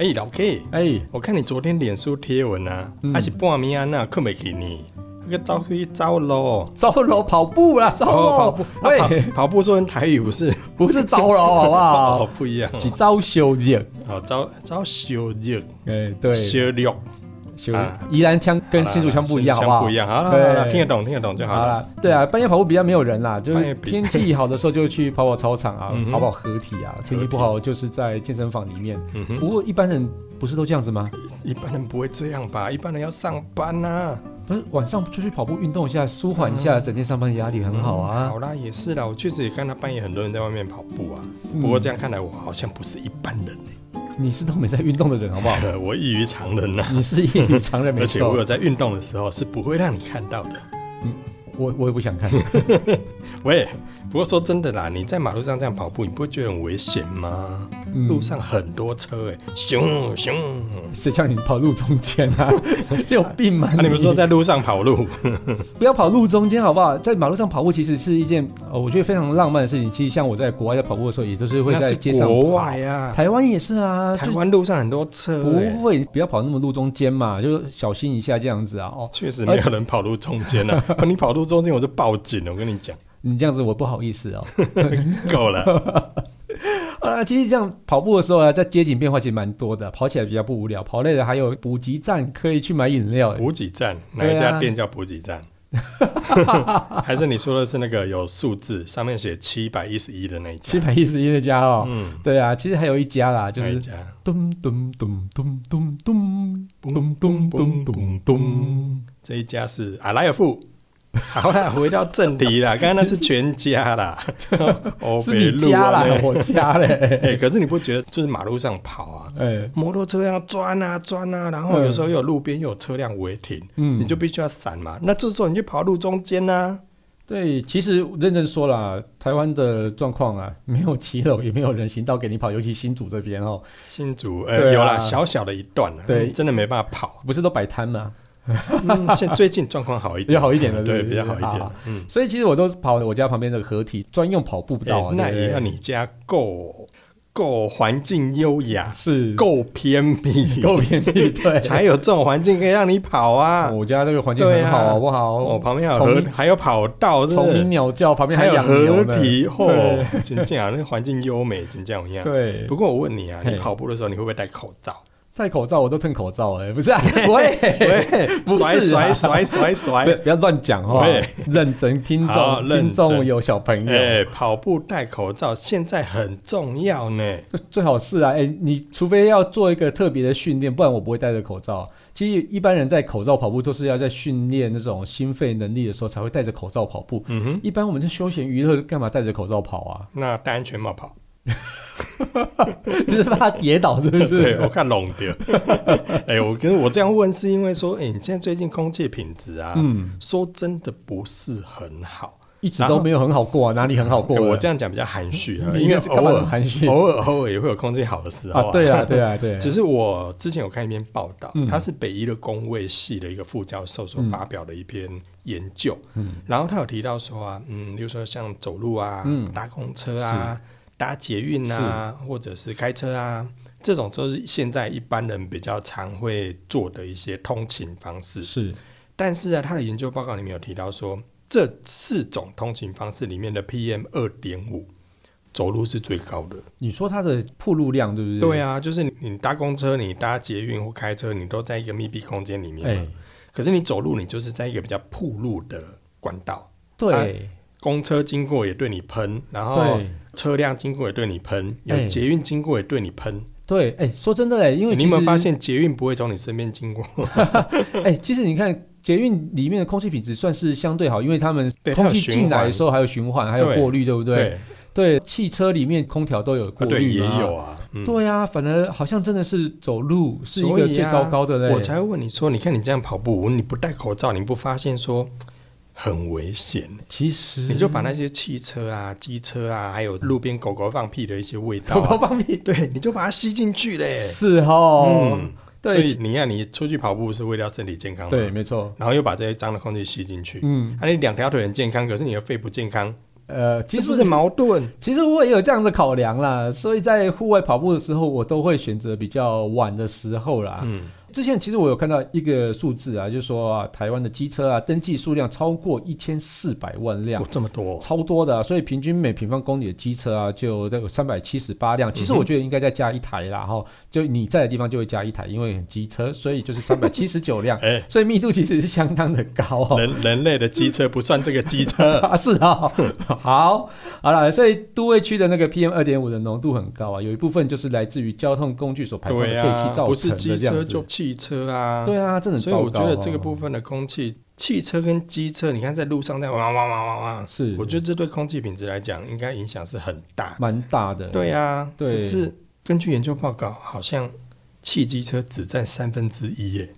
哎、欸，老 K，哎、欸，我看你昨天脸书贴文啊，还、嗯、是半暝啊那困没起你，那个招出去走路，走路跑步啦，招喽、哦、跑步，喂、啊，跑步说成台语不是，不是招喽 好不好？哦，不一样、哦，是招小日，哦，招招小日，哎、欸，对，小日。啊，宜兰腔跟新竹腔不一样，好不好？不一样，好了，好了，听得懂，听得懂就好了。对啊，半夜跑步比较没有人啦，就是天气好的时候就去跑跑操场啊，跑跑合体啊。天气不好就是在健身房里面。不过一般人不是都这样子吗？一般人不会这样吧？一般人要上班呐。不是晚上出去跑步运动一下，舒缓一下整天上班的压力很好啊。好啦，也是啦，我确实也看到半夜很多人在外面跑步啊。不过这样看来，我好像不是一般人你是都没在运动的人，好不好？我异于常人呐、啊。你是异于常人，没错。而且我有在运动的时候是不会让你看到的。嗯，我我也不想看。喂。不过说真的啦，你在马路上这样跑步，你不会觉得很危险吗？嗯、路上很多车哎，熊熊，谁叫你跑路中间啊？这有病吗？你们说在路上跑路，不要跑路中间好不好？在马路上跑步其实是一件我觉得非常浪漫的事情。其实像我在国外在跑步的时候，也都是会在街上跑。国外啊，台湾也是啊，台湾路上很多车，不会不要跑那么路中间嘛，就小心一下这样子啊。哦，确实没有人跑路中间啊，你跑路中间我就报警了，我跟你讲。你这样子我不好意思哦。够了。啊，其实这样跑步的时候啊，在街景变化其实蛮多的，跑起来比较不无聊。跑累了还有补给站可以去买饮料。补给站哪一家店叫补给站？还是你说的是那个有数字上面写七百一十一的那一家？七百一十一那家哦。嗯，对啊，其实还有一家啦，就是咚咚咚咚咚咚咚咚咚咚咚，这一家是阿莱尔富。好啦，回到正题啦。刚刚那是全家啦，是你家啦，我家嘞。哎，可是你不觉得就是马路上跑啊？哎，摩托车要钻啊钻啊，然后有时候又有路边又有车辆违停，嗯，你就必须要闪嘛。那这时候你就跑路中间呢？对，其实认真说啦，台湾的状况啊，没有骑楼，也没有人行道给你跑，尤其新竹这边哦。新竹，呃，有啦，小小的一段，对，真的没办法跑，不是都摆摊吗？嗯，现最近状况好一点，比较好一点了，对，比较好一点。嗯，所以其实我都跑我家旁边的河体，专用跑步道。那也要你家够够环境优雅，是够偏僻，够偏僻，对，才有这种环境可以让你跑啊。我家这个环境很好，好不好？我旁边有河，还有跑道，虫鸣鸟叫，旁边还有河堤，嚯，真这样，那环境优美，真这样一样。对。不过我问你啊，你跑步的时候你会不会戴口罩？戴口罩我都吞口罩哎、欸，不是啊，喂 喂，甩甩甩甩甩，不要乱讲话，认真听众，听众有小朋友，哎，跑步戴口罩现在很重要呢，最好是啊，哎、欸，你除非要做一个特别的训练，不然我不会戴着口罩。其实一般人戴口罩跑步都是要在训练那种心肺能力的时候才会戴着口罩跑步。嗯哼，一般我们在休闲娱乐干嘛戴着口罩跑啊？那戴安全帽跑。就是怕他跌倒，是不是？对，我看弄掉。哎、欸，我跟我这样问是因为说，哎、欸，你现在最近空气品质啊，嗯，说真的不是很好，一直都没有很好过啊，哪里很好过、欸？我这样讲比较含蓄啊，因为偶尔含蓄，偶尔偶尔也会有空气好的时候啊，啊。对啊，对啊，对啊。只是我之前有看一篇报道，他是北医的工卫系的一个副教授所发表的一篇研究，嗯，然后他有提到说啊，嗯，比如说像走路啊，嗯，搭公车啊。搭捷运啊，或者是开车啊，这种都是现在一般人比较常会做的一些通勤方式。是，但是啊，他的研究报告里面有提到说，这四种通勤方式里面的 PM 二点五，走路是最高的。你说它的铺路量对不对？对啊，就是你搭公车、你搭捷运或开车，你都在一个密闭空间里面嘛。欸、可是你走路，你就是在一个比较铺路的管道。对、啊，公车经过也对你喷，然后。车辆经过也对你喷，有捷运经过也对你喷。对，哎、欸，说真的哎，因为你有没有发现捷运不会从你身边经过？哎、欸，其实你看捷运里面的空气品质算是相对好，因为他们空气进来的时候还有循环，还有过滤，对不对？对，对，汽车里面空调都有过滤、啊，对，也有啊。嗯、对啊，反而好像真的是走路是一个最糟糕的嘞、啊。我才会问你说，你看你这样跑步，你不戴口罩，你不发现说？很危险，其实你就把那些汽车啊、机车啊，还有路边狗狗放屁的一些味道、啊，狗狗放屁，对，你就把它吸进去嘞。是哦，嗯，对，所以你看，你出去跑步是为了身体健康，对，没错。然后又把这些脏的空气吸进去，嗯，那、啊、你两条腿很健康，可是你的肺不健康，呃，其实是不是矛盾？其实我也有这样的考量啦，所以在户外跑步的时候，我都会选择比较晚的时候啦。嗯。之前其实我有看到一个数字啊，就是说啊，台湾的机车啊，登记数量超过一千四百万辆，这么多，超多的啊，所以平均每平方公里的机车啊，就都有三百七十八辆。其实我觉得应该再加一台啦，哈，就你在的地方就会加一台，因为很机车，所以就是三百七十九辆，哎，所以密度其实是相当的高哦。人人类的机车不算这个机车。啊，是啊，好，好了，所以都会区的那个 PM 二点五的浓度很高啊，有一部分就是来自于交通工具所排放的废气造成的，不是机车就。汽车啊，对啊，真的，所以我觉得这个部分的空气，汽车跟机车，你看在路上在哇哇哇哇哇，是，我觉得这对空气品质来讲，应该影响是很大，蛮大的。对啊，对，是根据研究报告，好像汽机车只占三分之一耶。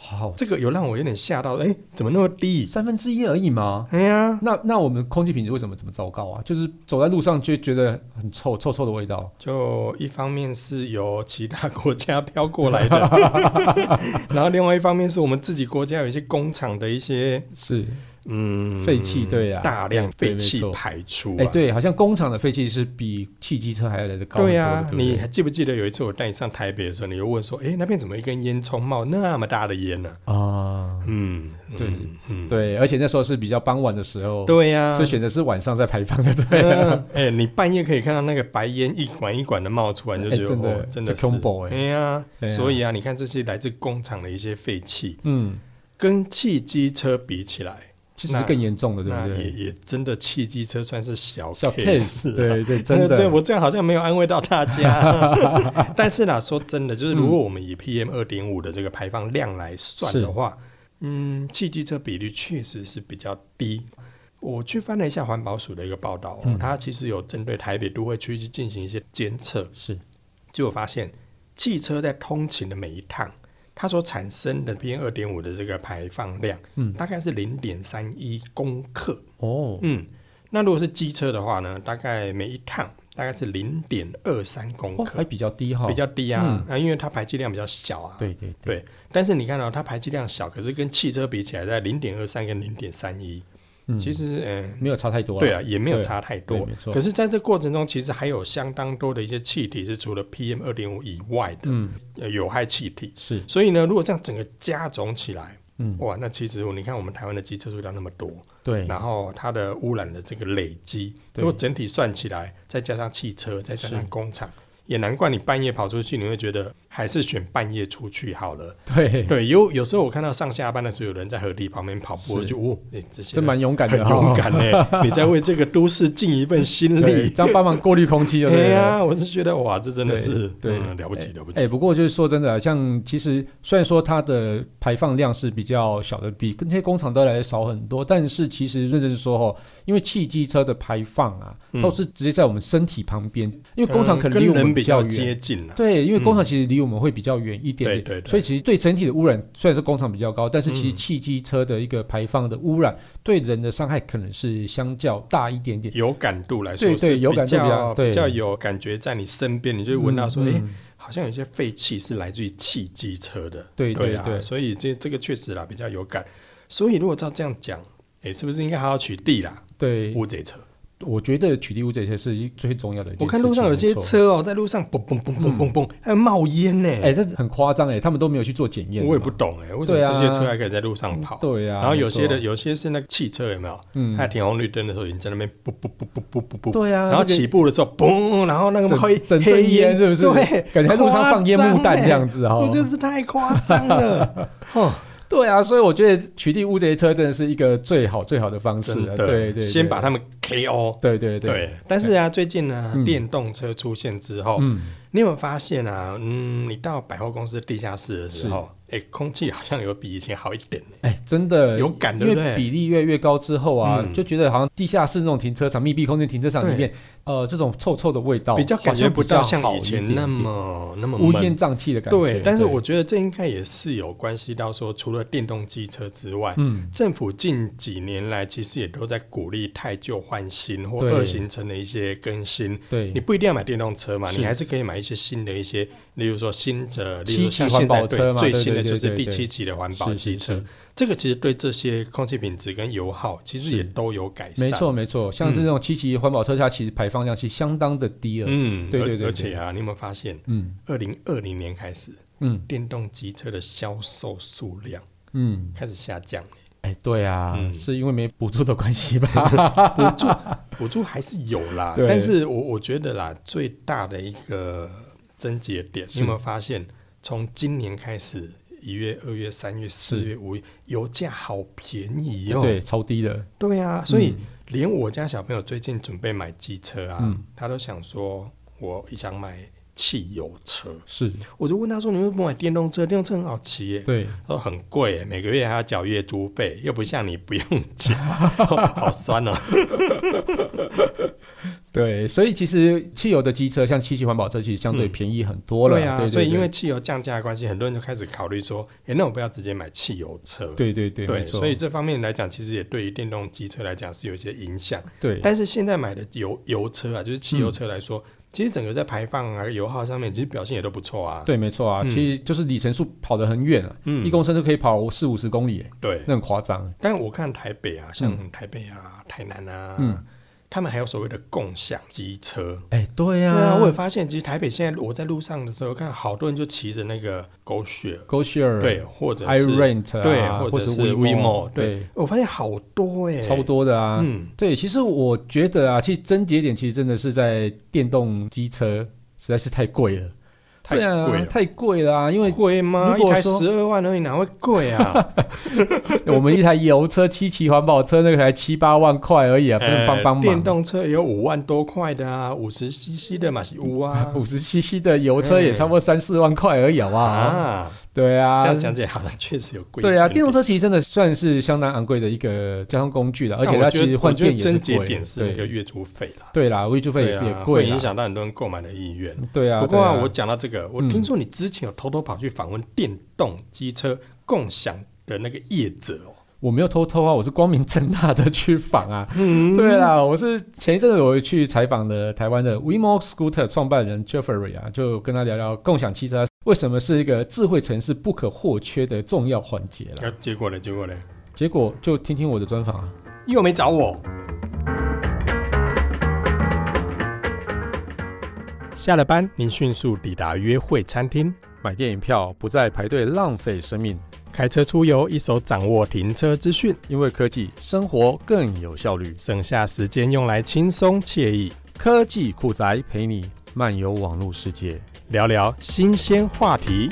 好，这个有让我有点吓到，哎，怎么那么低？三分之一而已吗？哎呀，那那我们空气品质为什么这么糟糕啊？就是走在路上就觉得很臭，臭臭的味道。就一方面是由其他国家飘过来的，然后另外一方面是我们自己国家有一些工厂的一些是。嗯，废气对啊，大量废气排出。哎，对，好像工厂的废气是比汽机车还要来的高。对啊，你还记不记得有一次我带你上台北的时候，你又问说，哎，那边怎么一根烟囱冒那么大的烟呢？啊，嗯，对，嗯对，而且那时候是比较傍晚的时候。对呀，所以选择是晚上在排放的。对，哎，你半夜可以看到那个白烟一管一管的冒出来，就觉得真的真的恐怖哎呀，所以啊，你看这些来自工厂的一些废气，嗯，跟汽机车比起来。其实是更严重的，对不对？也也真的，汽机车算是小 case，对对，真的。这我这样好像没有安慰到大家。但是呢，说真的，就是如果我们以 PM 二点五的这个排放量来算的话，嗯，汽机车比率确实是比较低。我去翻了一下环保署的一个报道，它其实有针对台北都会区去进行一些监测，是，就发现汽车在通勤的每一趟。它所产生的 PM 二点五的这个排放量，嗯，大概是零点三一公克。哦，嗯，那如果是机车的话呢，大概每一趟大概是零点二三公克，还比较低哈，比较低啊，那因为它排气量比较小啊，对对对，但是你看到它排气量小，可是跟汽车比起来在零点二三跟零点三一。其实，呃，没有差太多。对啊，也没有差太多。可是，在这过程中，其实还有相当多的一些气体是除了 PM 二点五以外的有害气体。是。所以呢，如果这样整个加总起来，嗯，哇，那其实你看，我们台湾的机车数量那么多，对，然后它的污染的这个累积，如果整体算起来，再加上汽车，再加上工厂，也难怪你半夜跑出去，你会觉得。还是选半夜出去好了。对。对，有有时候我看到上下班的时候，有人在河堤旁边跑步，就哦，哎，这些真蛮勇敢的，很勇敢哎！你在为这个都市尽一份心力，这样帮忙过滤空气，对 呀，我是觉得哇，这真的是对了不起了不起。哎，不过就是说真的，像其实虽然说它的排放量是比较小的，比跟这些工厂都来的少很多，但是其实认真说哦，因为汽机车的排放啊，都是直接在我们身体旁边，因为工厂可能离我们比较接近，对，因为工厂其实离我们会比较远一点点，对对对，所以其实对整体的污染，虽然是工厂比较高，但是其实汽机车的一个排放的污染，对人的伤害可能是相较大一点点。有感度来说，对对，有感度比较比较有感觉，在你身边，你就会闻到说，哎，好像有些废气是来自于汽机车的。对对对，所以这这个确实啦，比较有感。所以如果照这样讲，哎，是不是应该好好取缔啦？对，乌贼车。我觉得取缔物这些是最重要的。我看路上有些车哦，在路上嘣嘣嘣嘣嘣嘣，还有冒烟呢。哎，这很夸张哎，他们都没有去做检验。我也不懂哎，为什么这些车还可以在路上跑？对呀。然后有些的，有些是那个汽车有没有？嗯。它停红绿灯的时候，已经在那边嘣嘣嘣嘣嘣嘣嘣。对呀。然后起步的时候，嘣，然后那个黑黑烟是不是？对，感觉在路上放烟雾弹这样子哈。我真是太夸张了。对啊，所以我觉得取缔污这些车真的是一个最好最好的方式。对对，先把他们 KO。对对对。但是啊，最近呢，电动车出现之后，你有没有发现啊？嗯，你到百货公司地下室的时候。哎，空气好像有比以前好一点。哎，真的有感，对不对？因为比例越来越高之后啊，就觉得好像地下室那种停车场、密闭空间停车场里面，呃，这种臭臭的味道，比较感觉不到像以前那么那么乌烟瘴气的感觉。对，但是我觉得这应该也是有关系到说，除了电动机车之外，嗯，政府近几年来其实也都在鼓励太旧换新或二行程的一些更新。对，你不一定要买电动车嘛，你还是可以买买一些新的一些，例如说新的，例如像现在对最新的就是第七级的环保机车。这个其实对这些空气品质跟油耗其实也都有改善。没错没错，像是这种七级环保车，它其实排放量是相当的低了。嗯，对对对，而且啊，你有没有发现？嗯，二零二零年开始，嗯，电动机车的销售数量，嗯，开始下降。哎，对啊，嗯、是因为没补助的关系吧？补助补助还是有啦，但是我我觉得啦，最大的一个症结点，你有没有发现？从今年开始。一月、二月、三月、四月、五月，油价好便宜哦，对，超低的。对啊，所以连我家小朋友最近准备买机车啊，嗯、他都想说，我想买汽油车。是，我就问他说：“你为什么不买电动车？电动车很好骑耶。”对，他说很贵，每个月还要缴月租费，又不像你不用缴，好酸哦。对，所以其实汽油的机车，像七级环保车，其实相对便宜很多了。对啊，对对对，所以因为汽油降价的关系，很多人就开始考虑说，哎，那我不要直接买汽油车。对对对，对，所以这方面来讲，其实也对于电动机车来讲是有一些影响。对，但是现在买的油油车啊，就是汽油车来说，嗯、其实整个在排放啊、油耗上面，其实表现也都不错啊。对，没错啊，嗯、其实就是里程数跑得很远啊，嗯，一公升就可以跑四五十公里，对，那很夸张。但我看台北啊，像台北啊、嗯、台南啊，嗯。他们还有所谓的共享机车，哎、欸，对呀、啊，对啊，我也发现，其实台北现在我在路上的时候，看好多人就骑着那个 GoShare，GoShare，对，或者是 iRent，对，或者是 WeMo，对，对。我发现好多哎，超多的啊，嗯，对，其实我觉得啊，其实症结点其实真的是在电动机车实在是太贵了。太贵了，太贵了啊！因为贵吗？一台十二万而已，哪会贵啊？我们一台油车七期环保车，那个才七八万块而已啊！不能帮帮忙。电动车有五万多块的啊，五十 CC 的嘛是五啊，五十 CC 的油车也差不多三四万块而已，好不好？啊。对啊，这样讲起来好像确实有贵。对啊，电动车其实真的算是相当昂贵的一个交通工具了，而且它其实换电也是贵。点是一个月租费了。对啦，月租费也是也贵，会影响到很多人购买的意愿。对啊，不过我讲到这个，我听说你之前有偷偷跑去访问电动机车共享的那个业者哦。我没有偷偷啊，我是光明正大的去访啊。嗯，对啦，我是前一阵子我去采访的台湾的 WeMo Scooter 创办人 Jeffrey 啊，就跟他聊聊共享汽车为什么是一个智慧城市不可或缺的重要环节了。结果呢？结果呢？结果就听听我的专访啊。又没找我。下了班，您迅速抵达约会餐厅，买电影票不再排队浪费生命。开车出游，一手掌握停车资讯，因为科技生活更有效率，省下时间用来轻松惬意。科技酷宅陪你漫游网络世界，聊聊新鲜话题。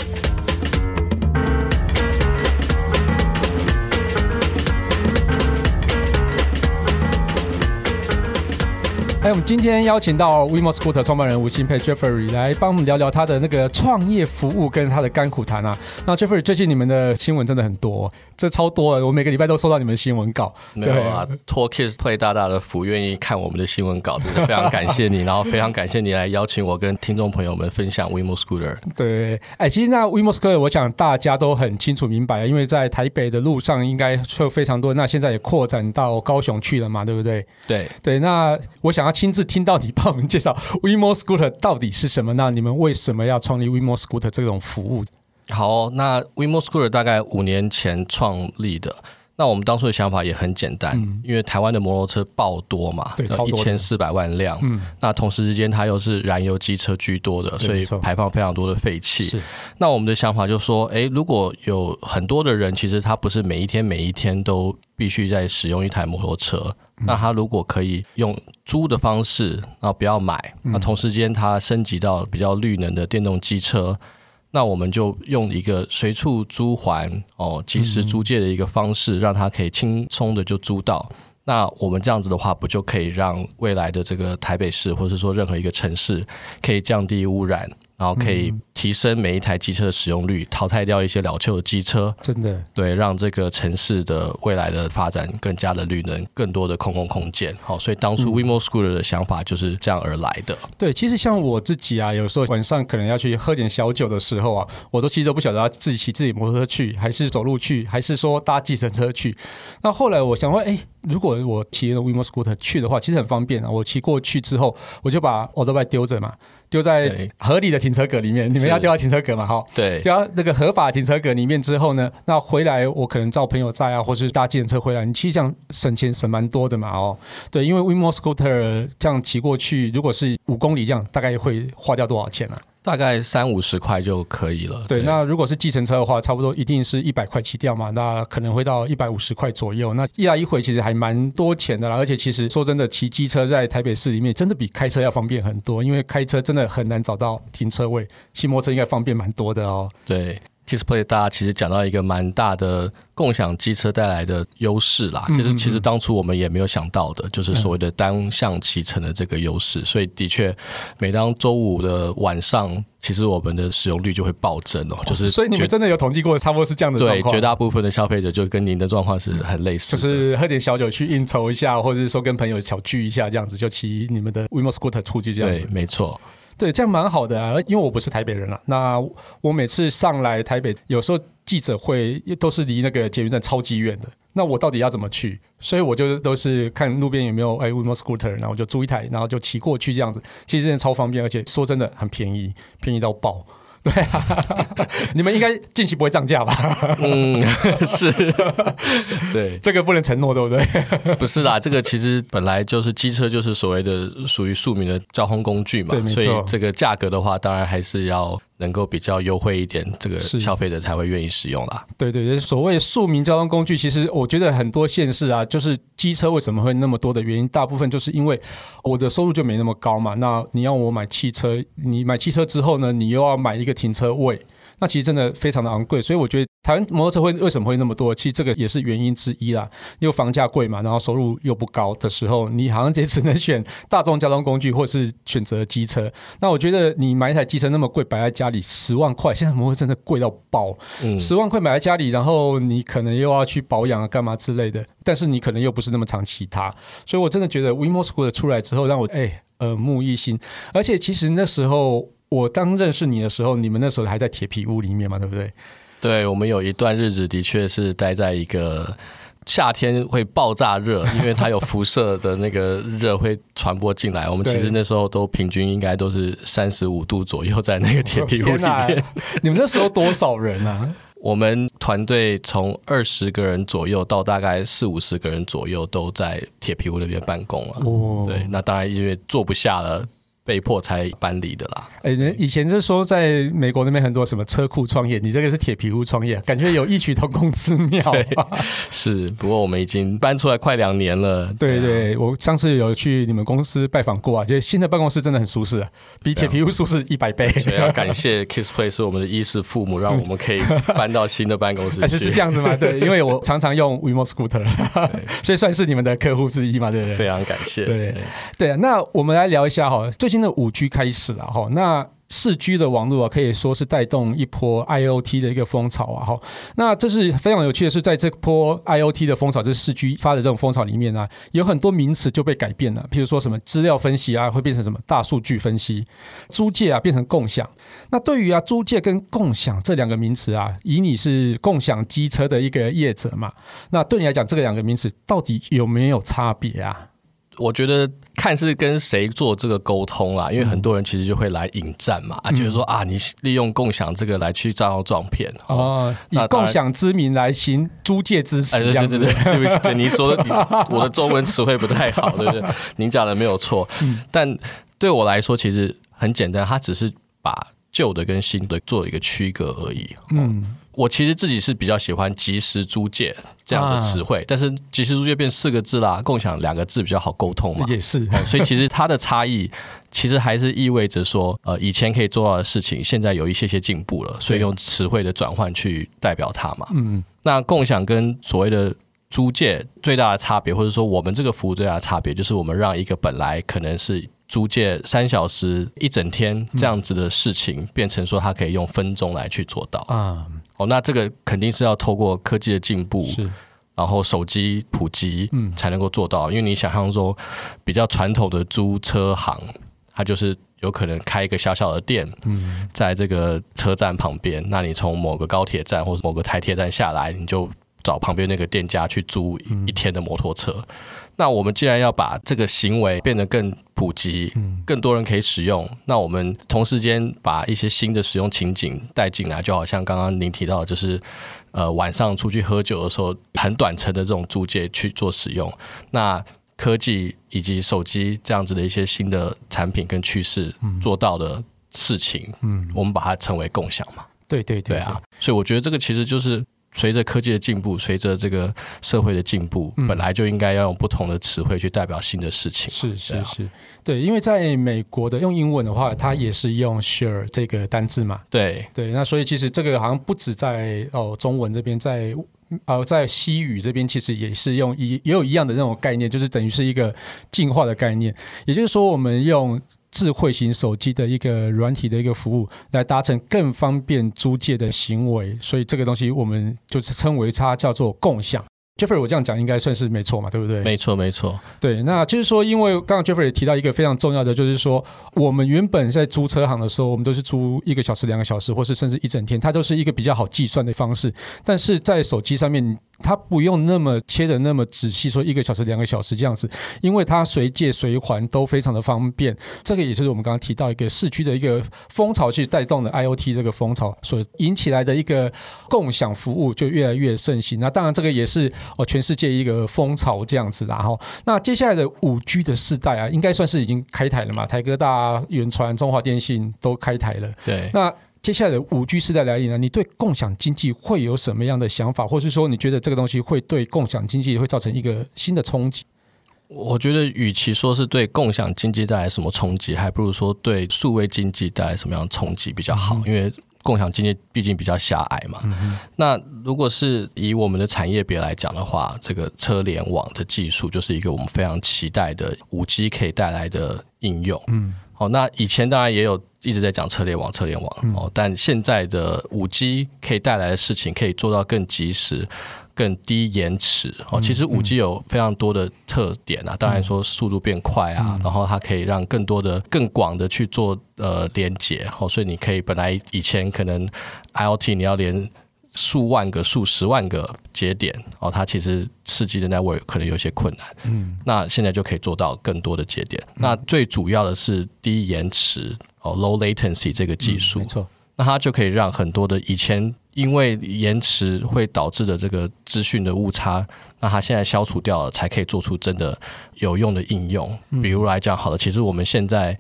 哎，我们今天邀请到 WeMo Scooter 创办人吴新佩 Jeffrey 来帮我们聊聊他的那个创业服务跟他的甘苦谈啊。那 Jeffrey 最近你们的新闻真的很多，这超多了，我每个礼拜都收到你们的新闻稿。没有啊，托 Kiss 退大大的福，愿意看我们的新闻稿，真的非常感谢你，然后非常感谢你来邀请我跟听众朋友们分享 WeMo Scooter。对，哎，其实那 WeMo Scooter 我想大家都很清楚明白，因为在台北的路上应该会非常多，那现在也扩展到高雄去了嘛，对不对？对对，那我想要。亲自听到你帮我们介绍 WeMo Scooter 到底是什么？那你们为什么要创立 WeMo Scooter 这种服务？好，那 WeMo Scooter 大概五年前创立的。那我们当初的想法也很简单，嗯、因为台湾的摩托车爆多嘛，对，一千四百万辆。嗯，那同时之间它又是燃油机车居多的，所以排放非常多的废气。那我们的想法就是说，诶，如果有很多的人，其实他不是每一天每一天都必须在使用一台摩托车。那他如果可以用租的方式，然后不要买，那同时间他升级到比较绿能的电动机车，那我们就用一个随处租还哦，及时租借的一个方式，让他可以轻松的就租到。那我们这样子的话，不就可以让未来的这个台北市，或者说任何一个城市，可以降低污染？然后可以提升每一台机车的使用率，淘汰掉一些老旧的机车，真的对，让这个城市的未来的发展更加的绿能，更多的空空空间。好，所以当初 WeMo Scooter 的想法就是这样而来的。对，其实像我自己啊，有时候晚上可能要去喝点小酒的时候啊，我都其实都不晓得要自己骑自己摩托车去，还是走路去，还是说搭计程车去。那后来我想说，哎，如果我骑了 WeMo Scooter 去的话，其实很方便啊。我骑过去之后，我就把 old bike 丢着嘛。丢在合理的停车格里面，你们要丢到停车格嘛？哈，对，丢到那个合法停车格里面之后呢，那回来我可能找朋友载啊，或是搭计程车回来，你其实这样省钱省蛮多的嘛，哦，对，因为 WeMo Scooter 这样骑过去，如果是五公里这样，大概会花掉多少钱呢、啊？大概三五十块就可以了。对，对那如果是计程车的话，差不多一定是一百块起掉嘛，那可能会到一百五十块左右。那一来一回其实还蛮多钱的啦，而且其实说真的，骑机车在台北市里面真的比开车要方便很多，因为开车真的很难找到停车位，骑摩托车应该方便蛮多的哦。对。Kixplay 大家其实讲到一个蛮大的共享机车带来的优势啦，就是其实当初我们也没有想到的，就是所谓的单向骑乘的这个优势。所以的确，每当周五的晚上，其实我们的使用率就会暴增哦。就是所以你们真的有统计过，差不多是这样的状况。对，绝大部分的消费者就跟您的状况是很类似，就是喝点小酒去应酬一下，或者是说跟朋友小聚一下，这样子就骑你们的 WeMo Scooter 出去这样子。对，没错。对，这样蛮好的啊，因为我不是台北人啊。那我每次上来台北，有时候记者会都是离那个捷运站超级远的。那我到底要怎么去？所以我就都是看路边有没有哎 WeMo Scooter，然后我就租一台，然后就骑过去这样子。其实真的超方便，而且说真的很便宜，便宜到爆。对啊，你们应该近期不会涨价吧？嗯，是，对，这个不能承诺，对不对？不是啦，这个其实本来就是机车，就是所谓的属于庶民的交通工具嘛，对，所以这个价格的话，当然还是要。能够比较优惠一点，这个消费者才会愿意使用啦。对对对，所谓庶民交通工具，其实我觉得很多县市啊，就是机车为什么会那么多的原因，大部分就是因为我的收入就没那么高嘛。那你要我买汽车，你买汽车之后呢，你又要买一个停车位。那其实真的非常的昂贵，所以我觉得台湾摩托车会为什么会那么多？其实这个也是原因之一啦。因为房价贵嘛，然后收入又不高的时候，你好像也只能选大众交通工具，或是选择机车。那我觉得你买一台机车那么贵，摆在家里十万块，现在摩托车真的贵到爆。嗯，十万块买在家里，然后你可能又要去保养啊，干嘛之类的，但是你可能又不是那么常骑它，所以我真的觉得 WeMo Scooter 出来之后，让我哎耳目一新。而且其实那时候。我刚认识你的时候，你们那时候还在铁皮屋里面嘛，对不对？对，我们有一段日子的确是待在一个夏天会爆炸热，因为它有辐射的那个热会传播进来。我们其实那时候都平均应该都是三十五度左右，在那个铁皮屋里面。你们那时候多少人啊？我们团队从二十个人左右到大概四五十个人左右，都在铁皮屋那边办公了。哦，对，那当然因为坐不下了。被迫才搬离的啦。哎、欸，以前是说在美国那边很多什么车库创业，你这个是铁皮屋创业，感觉有异曲同工之妙。是，不过我们已经搬出来快两年了。对，对对，我上次有去你们公司拜访过啊，觉得新的办公室真的很舒适，比铁皮屋舒适一百倍。所以要感谢 Kiss Play 是我们的衣食父母，让我们可以搬到新的办公室。是这样子吗？对，因为我常常用 WeMo Scooter，所以算是你们的客户之一嘛，对不对？非常感谢。对对啊，那我们来聊一下哈，最近。新的五 G 开始了哈，那四 G 的网络啊，可以说是带动一波 IoT 的一个风潮啊哈。那这是非常有趣的是，在这波 IoT 的风潮，这四 G 发的这种风潮里面呢，有很多名词就被改变了。譬如说什么资料分析啊，会变成什么大数据分析；租借啊，变成共享。那对于啊租借跟共享这两个名词啊，以你是共享机车的一个业者嘛，那对你来讲，这两个名词到底有没有差别啊？我觉得看是跟谁做这个沟通啦，因为很多人其实就会来引战嘛，嗯、就是说啊，你利用共享这个来去招摇撞骗哦，以共享之名来行租借之实，哎，对对对，对不起，对你说的 你，我的中文词汇不太好，对不对？您讲的没有错，嗯、但对我来说其实很简单，它只是把旧的跟新的做一个区隔而已，嗯。我其实自己是比较喜欢即时租借这样的词汇，啊、但是即时租借变四个字啦，共享两个字比较好沟通嘛。也是，所以其实它的差异，其实还是意味着说，呃，以前可以做到的事情，现在有一些些进步了，所以用词汇的转换去代表它嘛。嗯，那共享跟所谓的租借最大的差别，或者说我们这个服务最大的差别，就是我们让一个本来可能是租借三小时、一整天这样子的事情，嗯、变成说它可以用分钟来去做到啊。哦，那这个肯定是要透过科技的进步，是，然后手机普及，嗯，才能够做到。嗯、因为你想象中比较传统的租车行，它就是有可能开一个小小的店，嗯，在这个车站旁边。那你从某个高铁站或者某个台铁站下来，你就找旁边那个店家去租一天的摩托车。嗯那我们既然要把这个行为变得更普及，更多人可以使用，那我们同时间把一些新的使用情景带进来，就好像刚刚您提到，就是呃晚上出去喝酒的时候，很短程的这种租借去做使用。那科技以及手机这样子的一些新的产品跟趋势做到的事情，嗯，我们把它称为共享嘛。对对对，对啊，所以我觉得这个其实就是。随着科技的进步，随着这个社会的进步，嗯、本来就应该要用不同的词汇去代表新的事情。是是是，对，因为在美国的用英文的话，它也是用 share 这个单字嘛。对对，那所以其实这个好像不止在哦中文这边，在哦在西语这边，其实也是用一也有一样的那种概念，就是等于是一个进化的概念。也就是说，我们用。智慧型手机的一个软体的一个服务，来达成更方便租借的行为，所以这个东西我们就是称为它叫做共享。Jeffrey，我这样讲应该算是没错嘛，对不对？没错，没错。对，那就是说，因为刚刚 Jeffrey 也提到一个非常重要的，就是说，我们原本在租车行的时候，我们都是租一个小时、两个小时，或是甚至一整天，它都是一个比较好计算的方式。但是在手机上面，它不用那么切的那么仔细，说一个小时、两个小时这样子，因为它随借随还都非常的方便。这个也就是我们刚刚提到一个市区的一个风潮去带动的 IoT 这个风潮所引起来的一个共享服务就越来越盛行。那当然这个也是哦全世界一个风潮这样子。然后那接下来的五 G 的世代啊，应该算是已经开台了嘛？台哥大、远传、中华电信都开台了。对，那。接下来的五 G 时代来临呢，你对共享经济会有什么样的想法，或是说你觉得这个东西会对共享经济会造成一个新的冲击？我觉得，与其说是对共享经济带来什么冲击，还不如说对数位经济带来什么样的冲击比较好。嗯、因为共享经济毕竟比较狭隘嘛。嗯、那如果是以我们的产业别来讲的话，这个车联网的技术就是一个我们非常期待的五 G 可以带来的应用。嗯。好，那以前当然也有一直在讲车联网、车联网哦，嗯、但现在的五 G 可以带来的事情，可以做到更及时、更低延迟哦。其实五 G 有非常多的特点啊，嗯、当然说速度变快啊，嗯、然后它可以让更多的、更广的去做呃连接哦，所以你可以本来以前可能 IoT 你要连。数万个、数十万个节点哦，它其实刺激的 network 可能有些困难。嗯，那现在就可以做到更多的节点。嗯、那最主要的是低延迟哦，low latency 这个技术。嗯、没错，那它就可以让很多的以前因为延迟会导致的这个资讯的误差，那它现在消除掉了，才可以做出真的有用的应用。比如来讲，好了，其实我们现在。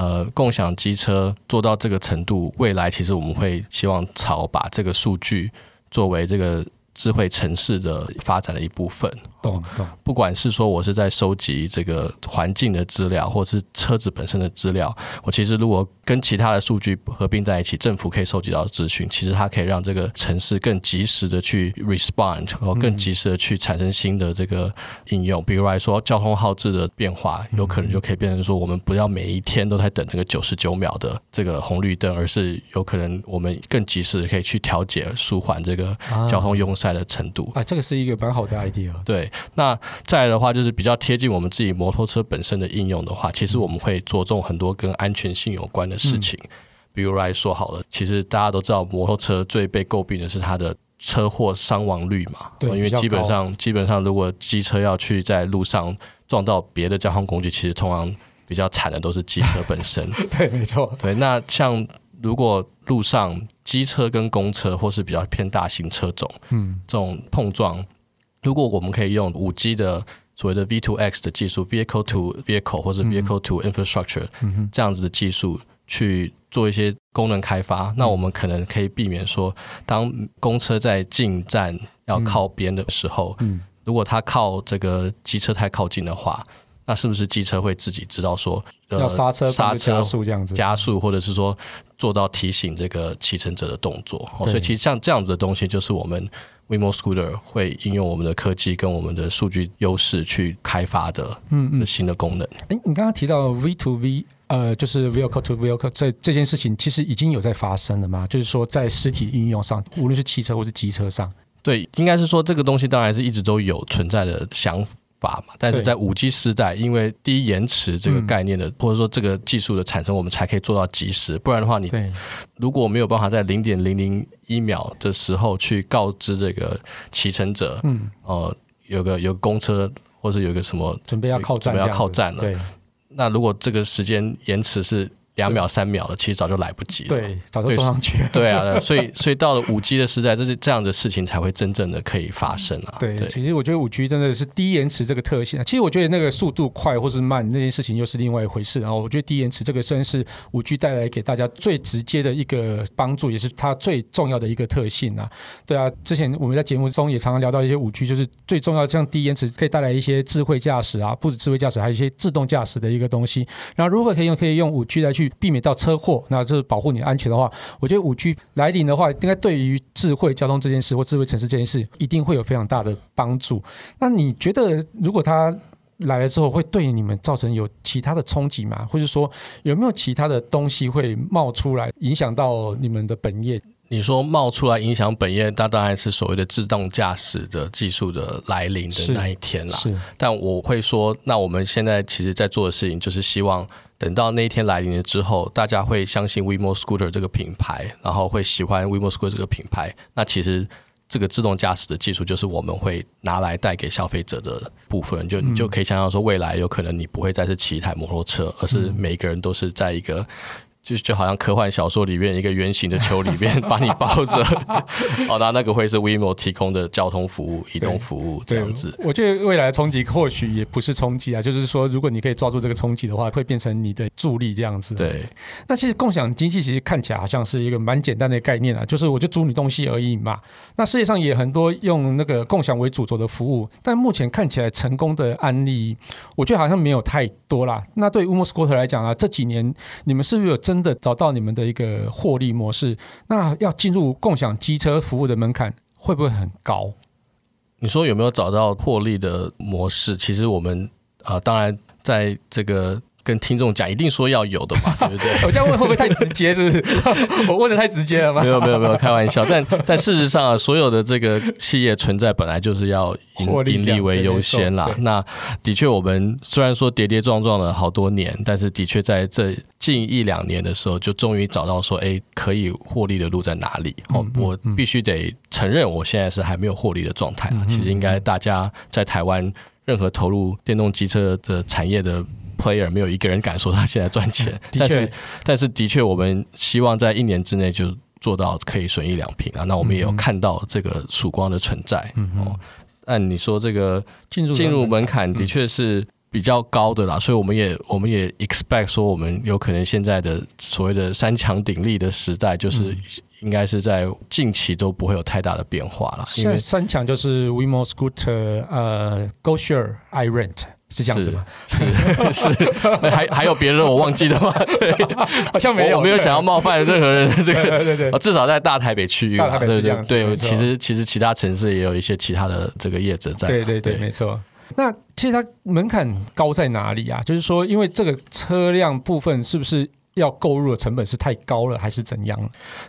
呃，共享机车做到这个程度，未来其实我们会希望朝把这个数据作为这个。智慧城市的发展的一部分，懂懂。不管是说我是在收集这个环境的资料，或是车子本身的资料，我其实如果跟其他的数据合并在一起，政府可以收集到资讯，其实它可以让这个城市更及时的去 respond，然后更及时的去产生新的这个应用。比如来说，交通号志的变化，有可能就可以变成说，我们不要每一天都在等那个九十九秒的这个红绿灯，而是有可能我们更及时的可以去调节、舒缓这个交通拥塞。的程度啊，这个是一个蛮好的 idea。对，那再来的话，就是比较贴近我们自己摩托车本身的应用的话，其实我们会着重很多跟安全性有关的事情。嗯、比如来说好了，其实大家都知道，摩托车最被诟病的是它的车祸伤亡率嘛。对，因为基本上基本上，如果机车要去在路上撞到别的交通工具，其实通常比较惨的都是机车本身。对，没错。对，那像。如果路上机车跟公车或是比较偏大型车种，嗯，这种碰撞，如果我们可以用五 G 的所谓的 V2X 的技术，Vehicle to Vehicle 或者 Vehicle to Infrastructure，嗯，这样子的技术去做一些功能开发，嗯，那我们可能可以避免说，当公车在进站要靠边的时候，嗯，如果它靠这个机车太靠近的话。那是不是机车会自己知道说，呃、要刹车、刹车加速这样子，加速或者是说做到提醒这个骑乘者的动作？哦所以其实像这样子的东西，就是我们 WeMo Scooter 会应用我们的科技跟我们的数据优势去开发的，嗯嗯，新的功能。哎、嗯，你刚刚提到 V to V，呃，就是 Vehicle to Vehicle，这这件事情其实已经有在发生了吗？就是说在实体应用上，无论是汽车或是机车上，对，应该是说这个东西当然是一直都有存在的想法。嘛，但是在五 G 时代，因为低延迟这个概念的，或者说这个技术的产生，我们才可以做到及时。不然的话，你如果没有办法在零点零零一秒的时候去告知这个骑乘者，嗯，呃，有个有个公车或是有一个什么准备要靠站，准备要靠站了。对，那如果这个时间延迟是。两秒、三秒了，其实早就来不及了。对，早就撞上去了。对啊，所以所以到了五 G 的时代，这是这样的事情才会真正的可以发生啊。对，对其实我觉得五 G 真的是低延迟这个特性啊。其实我觉得那个速度快或是慢那件事情又是另外一回事。然后我觉得低延迟这个算是五 G 带来给大家最直接的一个帮助，也是它最重要的一个特性啊。对啊，之前我们在节目中也常常聊到一些五 G，就是最重要的像低延迟可以带来一些智慧驾驶啊，不止智慧驾驶，还有一些自动驾驶的一个东西。然后如果可以用可以用五 G 来去避免到车祸。那就是保护你安全的话，我觉得五 G 来临的话，应该对于智慧交通这件事或智慧城市这件事，一定会有非常大的帮助。那你觉得，如果它来了之后，会对你们造成有其他的冲击吗？或者说，有没有其他的东西会冒出来，影响到你们的本业？你说冒出来影响本业，那当然是所谓的自动驾驶的技术的来临的那一天啦。是，但我会说，那我们现在其实在做的事情，就是希望。等到那一天来临了之后，大家会相信 WeMo Scooter 这个品牌，然后会喜欢 WeMo Scooter 这个品牌。那其实这个自动驾驶的技术，就是我们会拿来带给消费者的部分。就你就可以想象说，未来有可能你不会再是骑一台摩托车，而是每个人都是在一个。就就好像科幻小说里面一个圆形的球里面 把你包着，好，那那个会是 WeMo 提供的交通服务、移动服务这样子。我觉得未来的冲击或许也不是冲击啊，就是说如果你可以抓住这个冲击的话，会变成你的助力这样子。对，那其实共享经济其实看起来好像是一个蛮简单的概念啊，就是我就租你东西而已嘛。那世界上也很多用那个共享为主轴的服务，但目前看起来成功的案例，我觉得好像没有太多啦。那对于 WeMo Scooter 来讲啊，这几年你们是不是有真的找到你们的一个获利模式？那要进入共享机车服务的门槛会不会很高？你说有没有找到获利的模式？其实我们啊、当然在这个。跟听众讲，一定说要有的嘛，对不对？我这样问会不会太直接？是不是？我问的太直接了吗？没有没有没有，开玩笑。但 但事实上啊，所有的这个企业存在本来就是要盈盈利为优先啦。那的确，我们虽然说跌跌撞撞了好多年，但是的确在这近一两年的时候，就终于找到说，哎，可以获利的路在哪里？哦，我必须得承认，我现在是还没有获利的状态啊。其实应该大家在台湾任何投入电动机车的产业的。Player 没有一个人敢说他现在赚钱，但是但是的确，我们希望在一年之内就做到可以损益两平啊。那我们也有看到这个曙光的存在。嗯哦，按你说这个进入进入门槛的确是比较高的啦，所以我们也我们也 expect 说，我们有可能现在的所谓的三强鼎立的时代，就是应该是在近期都不会有太大的变化了。因为三强就是 WeMo Scooter、呃 GoShare、iRent。是这样子吗？是是，还还有别人我忘记的吗？对，好像没有，我没有想要冒犯任何人。这个对对对，至少在大台北区域，大台北是这样子。对对，其实其实其他城市也有一些其他的这个业者在。对对对，没错。那其实它门槛高在哪里啊？就是说，因为这个车辆部分是不是？要购入的成本是太高了，还是怎样？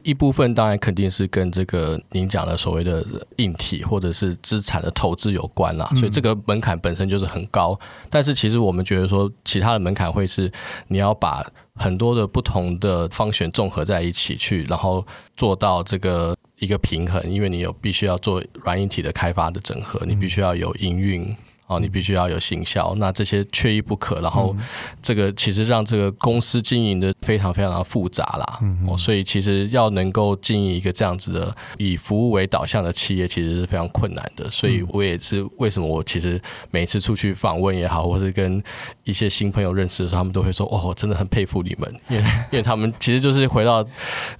一部分当然肯定是跟这个您讲的所谓的硬体或者是资产的投资有关啦，所以这个门槛本身就是很高。但是其实我们觉得说，其他的门槛会是你要把很多的不同的方选综合在一起去，然后做到这个一个平衡，因为你有必须要做软硬体的开发的整合，你必须要有营运。哦，你必须要有行销，那这些缺一不可。然后，这个其实让这个公司经营的非常非常的复杂啦。哦，所以其实要能够经营一个这样子的以服务为导向的企业，其实是非常困难的。所以我也是为什么我其实每次出去访问也好，或是跟一些新朋友认识的时候，他们都会说：“哦，我真的很佩服你们，因为因为他们其实就是回到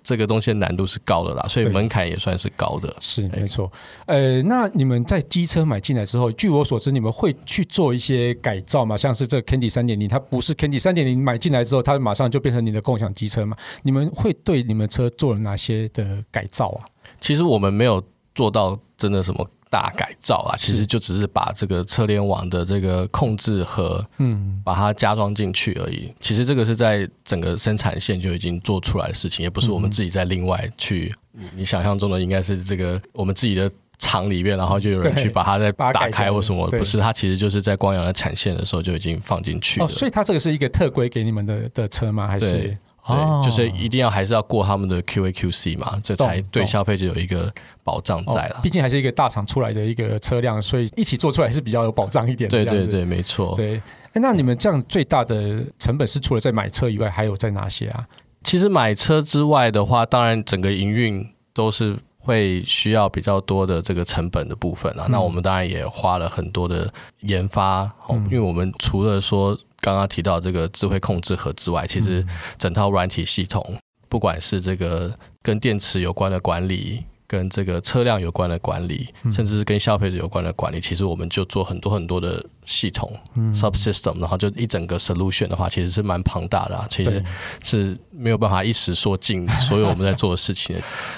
这个东西的难度是高的啦，所以门槛也算是高的。”是没错。呃，那你们在机车买进来之后，据我所知，你们。会去做一些改造嘛？像是这个 Candy 三点零，它不是 Candy 三点零买进来之后，它马上就变成你的共享机车嘛？你们会对你们车做了哪些的改造啊？其实我们没有做到真的什么大改造啊，其实就只是把这个车联网的这个控制盒，嗯，把它加装进去而已。其实这个是在整个生产线就已经做出来的事情，也不是我们自己在另外去。你想象中的应该是这个我们自己的。厂里面，然后就有人去把它再打开或什么，不是，它其实就是在光阳的产线的时候就已经放进去了。哦，所以它这个是一个特规给你们的的车吗？还是对，就是一定要还是要过他们的 QA QC 嘛，这才对消费者有一个保障在了。毕竟还是一个大厂出来的一个车辆，所以一起做出来是比较有保障一点的。对对对，没错。对，哎，那你们这样最大的成本是除了在买车以外，还有在哪些啊？其实买车之外的话，当然整个营运都是会需要比较多的这个成本的部分啊。嗯、那我们当然也花了很多的研发，嗯、因为我们除了说。刚刚提到这个智慧控制盒之外，其实整套软体系统，不管是这个跟电池有关的管理，跟这个车辆有关的管理，甚至是跟消费者有关的管理，其实我们就做很多很多的系统、嗯、subsystem，然后就一整个 solution 的话，其实是蛮庞大的、啊，其实是没有办法一时说尽所有我们在做的事情。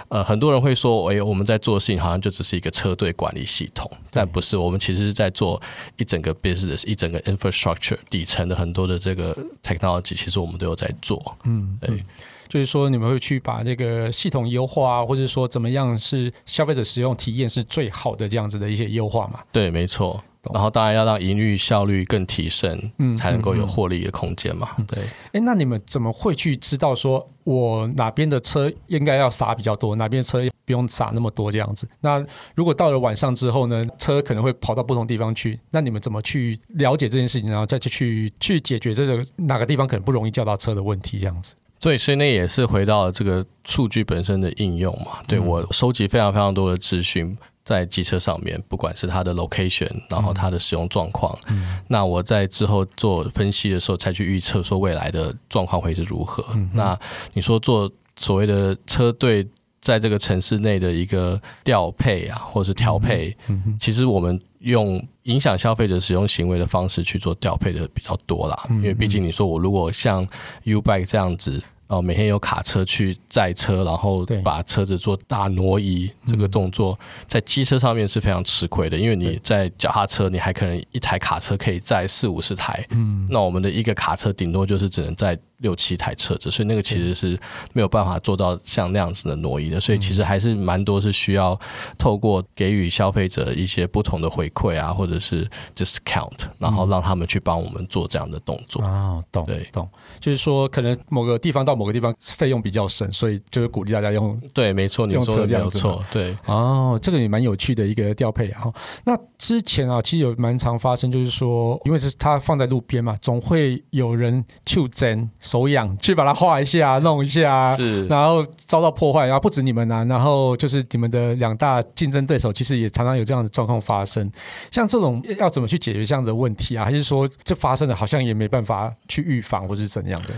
呃，很多人会说，哎，我们在做的事情好像就只是一个车队管理系统，但不是，我们其实是在做一整个 business，一整个 infrastructure 底层的很多的这个 technology，其实我们都有在做。嗯，对。就是说，你们会去把这个系统优化啊，或者说怎么样是消费者使用体验是最好的这样子的一些优化嘛？对，没错。然后当然要让盈利效率更提升，嗯，才能够有获利的空间嘛。嗯嗯、对。哎，那你们怎么会去知道说我哪边的车应该要撒比较多，哪边车不用撒那么多这样子？那如果到了晚上之后呢，车可能会跑到不同地方去，那你们怎么去了解这件事情，然后再去去去解决这个哪个地方可能不容易叫到车的问题这样子？对，所以那也是回到这个数据本身的应用嘛。对，我收集非常非常多的资讯在机车上面，不管是它的 location，然后它的使用状况。嗯，那我在之后做分析的时候，才去预测说未来的状况会是如何。嗯，那你说做所谓的车队在这个城市内的一个调配啊，或者是调配，嗯，其实我们用影响消费者使用行为的方式去做调配的比较多啦。因为毕竟你说我如果像 U-Bike 这样子。哦，每天有卡车去载车，然后把车子做大挪移，这个动作在机车上面是非常吃亏的，因为你在脚踏车，你还可能一台卡车可以载四五十台，嗯，那我们的一个卡车顶多就是只能载六七台车子，所以那个其实是没有办法做到像那样子的挪移的，所以其实还是蛮多是需要透过给予消费者一些不同的回馈啊，或者是 discount，然后让他们去帮我们做这样的动作。哦，懂，对，懂，就是说可能某个地方到某个地方费用比较省，所以就是鼓励大家用。对，没错，你说的没有错，对。哦，这个也蛮有趣的一个调配啊。那之前啊，其实有蛮常发生，就是说，因为是它放在路边嘛，总会有人去争。手痒去把它画一下，弄一下，是，然后遭到破坏，然后不止你们啊，然后就是你们的两大竞争对手，其实也常常有这样的状况发生。像这种要怎么去解决这样的问题啊？还是说这发生了好像也没办法去预防，或是怎样的？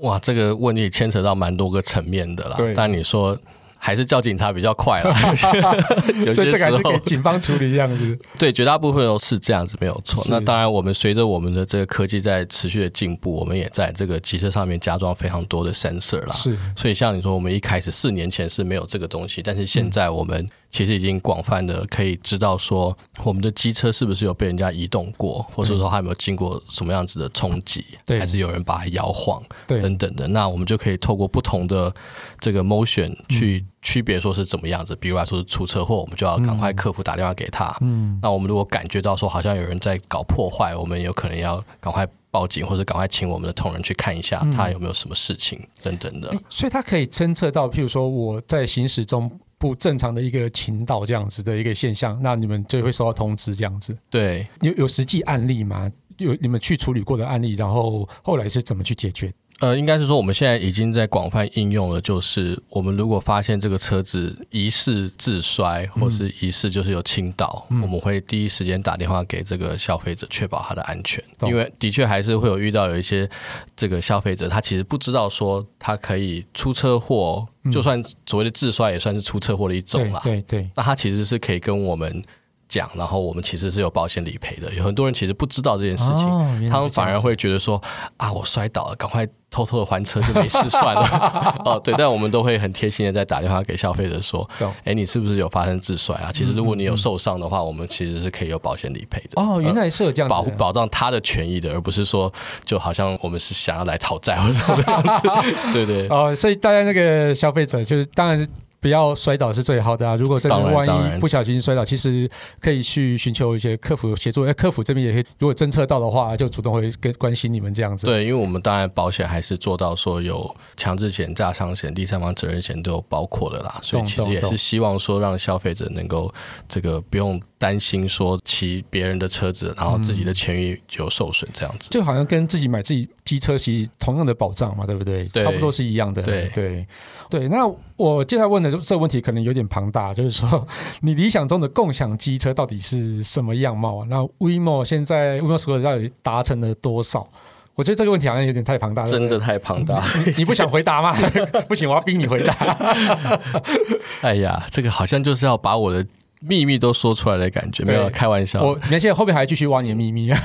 哇，这个问题牵扯到蛮多个层面的啦。对，但你说。还是叫警察比较快了，所以这个还是给警方处理这样子。对，绝大部分都是这样子，没有错。那当然，我们随着我们的这个科技在持续的进步，我们也在这个机车上面加装非常多的 sensor 啦。是，所以像你说，我们一开始四年前是没有这个东西，但是现在我们。其实已经广泛的可以知道说，我们的机车是不是有被人家移动过，或者说它有没有经过什么样子的冲击，还是有人把它摇晃，等等的。那我们就可以透过不同的这个 motion 去区别说是怎么样子。比如来说是出车祸，我们就要赶快客服打电话给他。嗯，那我们如果感觉到说好像有人在搞破坏，我们有可能要赶快报警，或者赶快请我们的同仁去看一下他有没有什么事情等等的。所以他可以侦测到，譬如说我在行驶中。不正常的一个情道这样子的一个现象，那你们就会收到通知这样子。对，有有实际案例吗？有你们去处理过的案例，然后后来是怎么去解决？呃，应该是说我们现在已经在广泛应用了。就是我们如果发现这个车子疑似自摔，或是疑似就是有倾倒，嗯、我们会第一时间打电话给这个消费者，确保他的安全。嗯、因为的确还是会有遇到有一些这个消费者，他其实不知道说他可以出车祸，嗯、就算所谓的自摔也算是出车祸的一种嘛。对对，对。那他其实是可以跟我们讲，然后我们其实是有保险理赔的。有很多人其实不知道这件事情，哦、他们反而会觉得说啊，我摔倒了，赶快。偷偷的还车就没事算了 哦，对，但我们都会很贴心的在打电话给消费者说，哎，你是不是有发生自摔啊？其实如果你有受伤的话，我们其实是可以有保险理赔的。哦，原来是有这样保护保障他的权益的，而不是说就好像我们是想要来讨债或者这样子。对对。哦，所以大家那个消费者就是当然是。不要摔倒是最好的啊！如果真的万一不小心摔倒，其实可以去寻求一些客服协助。哎，客服这边也可以，如果侦测到的话，就主动会跟关心你们这样子。对，因为我们当然保险还是做到说有强制险、炸伤险、第三方责任险都有包括的啦，所以其实也是希望说让消费者能够这个不用担心说骑别人的车子，然后自己的权益就受损这样子。就好像跟自己买自己机车其实同样的保障嘛，对不对？对，差不多是一样的。对对对，那我接下来问的这个问题可能有点庞大，就是说 你理想中的共享机车到底是什么样貌啊？那 WeMo 现在 WeMo Scooter 到底达成了多少？我觉得这个问题好像有点太庞大了，真的太庞大。你，你不想回答吗？不行，我要逼你回答。哎呀，这个好像就是要把我的秘密都说出来的感觉，没有开玩笑。我你看现在后面还继续挖你的秘密啊？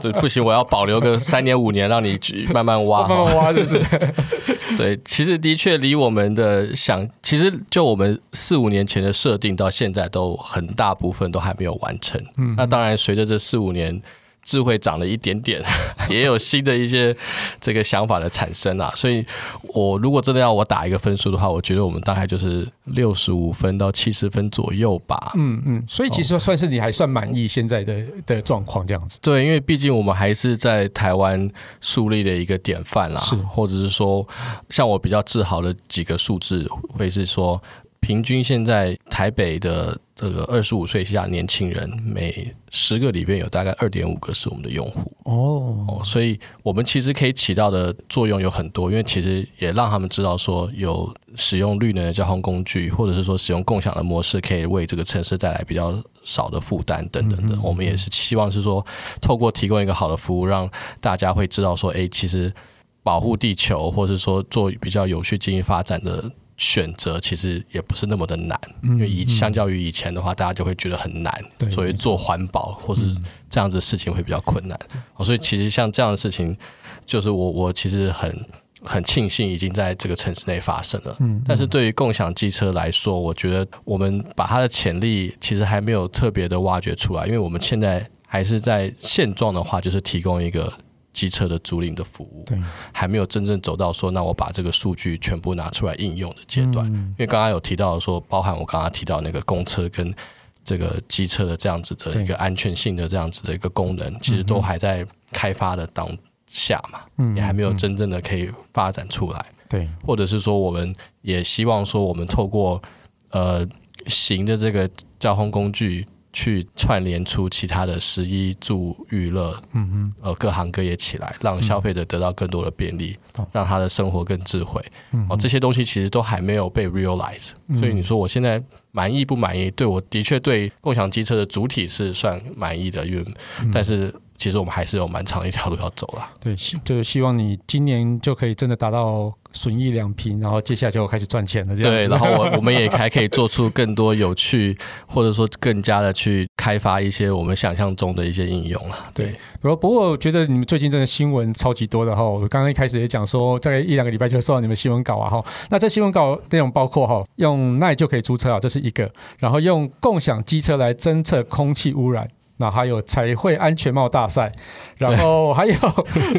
对、哦，不行，我要保留个 三年五年，让你慢慢挖，慢慢挖，就是。对，其实的确离我们的想，其实就我们四五年前的设定到现在，都很大部分都还没有完成。嗯，那当然随着这四五年。智慧涨了一点点，也有新的一些这个想法的产生啊，所以我如果真的要我打一个分数的话，我觉得我们大概就是六十五分到七十分左右吧。嗯嗯，所以其实算是你还算满意现在的的状况这样子。对，因为毕竟我们还是在台湾树立的一个典范啦，是，或者是说像我比较自豪的几个数字，会是说。平均现在台北的这个二十五岁以下年轻人，每十个里边有大概二点五个是我们的用户哦哦，所以我们其实可以起到的作用有很多，因为其实也让他们知道说有使用绿能的交通工具，或者是说使用共享的模式，可以为这个城市带来比较少的负担等等的。我们也是希望是说，透过提供一个好的服务，让大家会知道说，哎，其实保护地球，或者说做比较有序经济发展的。选择其实也不是那么的难，嗯、因为以相较于以前的话，大家就会觉得很难，对所以做环保或是这样子的事情会比较困难。嗯、所以其实像这样的事情，就是我我其实很很庆幸已经在这个城市内发生了。嗯，但是对于共享机车来说，我觉得我们把它的潜力其实还没有特别的挖掘出来，因为我们现在还是在现状的话，就是提供一个。机车的租赁的服务，还没有真正走到说，那我把这个数据全部拿出来应用的阶段。嗯、因为刚刚有提到说，包含我刚刚提到那个公车跟这个机车的这样子的一个安全性的这样子的一个功能，其实都还在开发的当下嘛，嗯、也还没有真正的可以发展出来。对，或者是说，我们也希望说，我们透过呃行的这个交通工具。去串联出其他的十一住娱乐，嗯哼，呃，各行各业起来，让消费者得到更多的便利，嗯、让他的生活更智慧。哦，这些东西其实都还没有被 realize，嗯、所以你说我现在满意不满意？对，我的确对共享机车的主体是算满意的，因为，嗯、但是。其实我们还是有蛮长一条路要走啦。对，就是希望你今年就可以真的达到损益两平，然后接下来就开始赚钱了。这样对，然后我我们也还可以做出更多有趣，或者说更加的去开发一些我们想象中的一些应用了。对，不过不过我觉得你们最近真的新闻超级多的哈。我刚刚一开始也讲说，大概一两个礼拜就收到你们新闻稿啊哈。那这新闻稿内容包括哈，用 LINE 就可以租车啊，这是一个，然后用共享机车来侦测空气污染。那还有彩绘安全帽大赛，然后 还有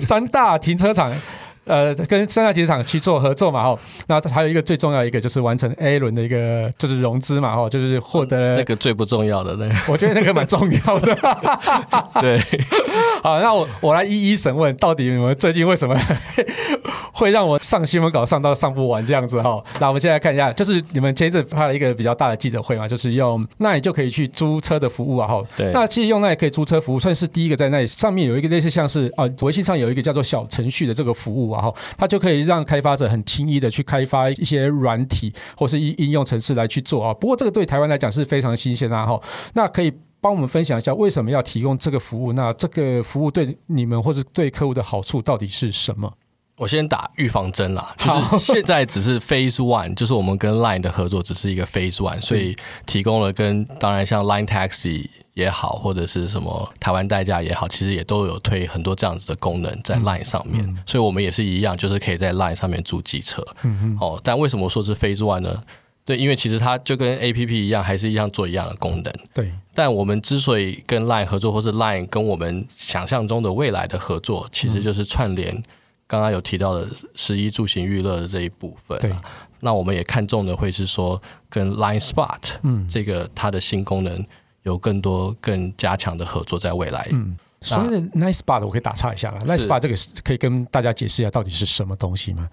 三大停车场。呃，跟三大停车场去做合作嘛，哈，那还有一个最重要一个就是完成 A 轮的一个就是融资嘛，哈，就是获得那个最不重要的那个，我觉得那个蛮重要的，对，好，那我我来一一审问，到底你们最近为什么 会让我上新闻稿上到上不完这样子哈？那我们现在看一下，就是你们前一阵发了一个比较大的记者会嘛，就是用那你就可以去租车的服务啊，哈，对，那其实用那也可以租车服务，算是第一个在那里上面有一个类似像是啊，微信上有一个叫做小程序的这个服务啊。哈它就可以让开发者很轻易的去开发一些软体或是应应用程式来去做啊。不过这个对台湾来讲是非常新鲜啊。哈，那可以帮我们分享一下为什么要提供这个服务？那这个服务对你们或是对客户的好处到底是什么？我先打预防针啦，就是现在只是 Phase One，就是我们跟 Line 的合作只是一个 Phase One，所以提供了跟当然像 Line Taxi 也好，或者是什么台湾代驾也好，其实也都有推很多这样子的功能在 Line 上面，嗯嗯、所以我们也是一样，就是可以在 Line 上面租机车。嗯嗯。哦，但为什么说是 Phase One 呢？对，因为其实它就跟 APP 一样，还是一样做一样的功能。对。但我们之所以跟 Line 合作，或是 Line 跟我们想象中的未来的合作，其实就是串联。刚刚有提到的十一住行娱乐的这一部分，对，那我们也看中的会是说跟 Line Spot，嗯，这个它的新功能有更多更加强的合作在未来。嗯，所谓的 Line Spot 我可以打岔一下了，Line Spot 这个可以跟大家解释一下到底是什么东西吗？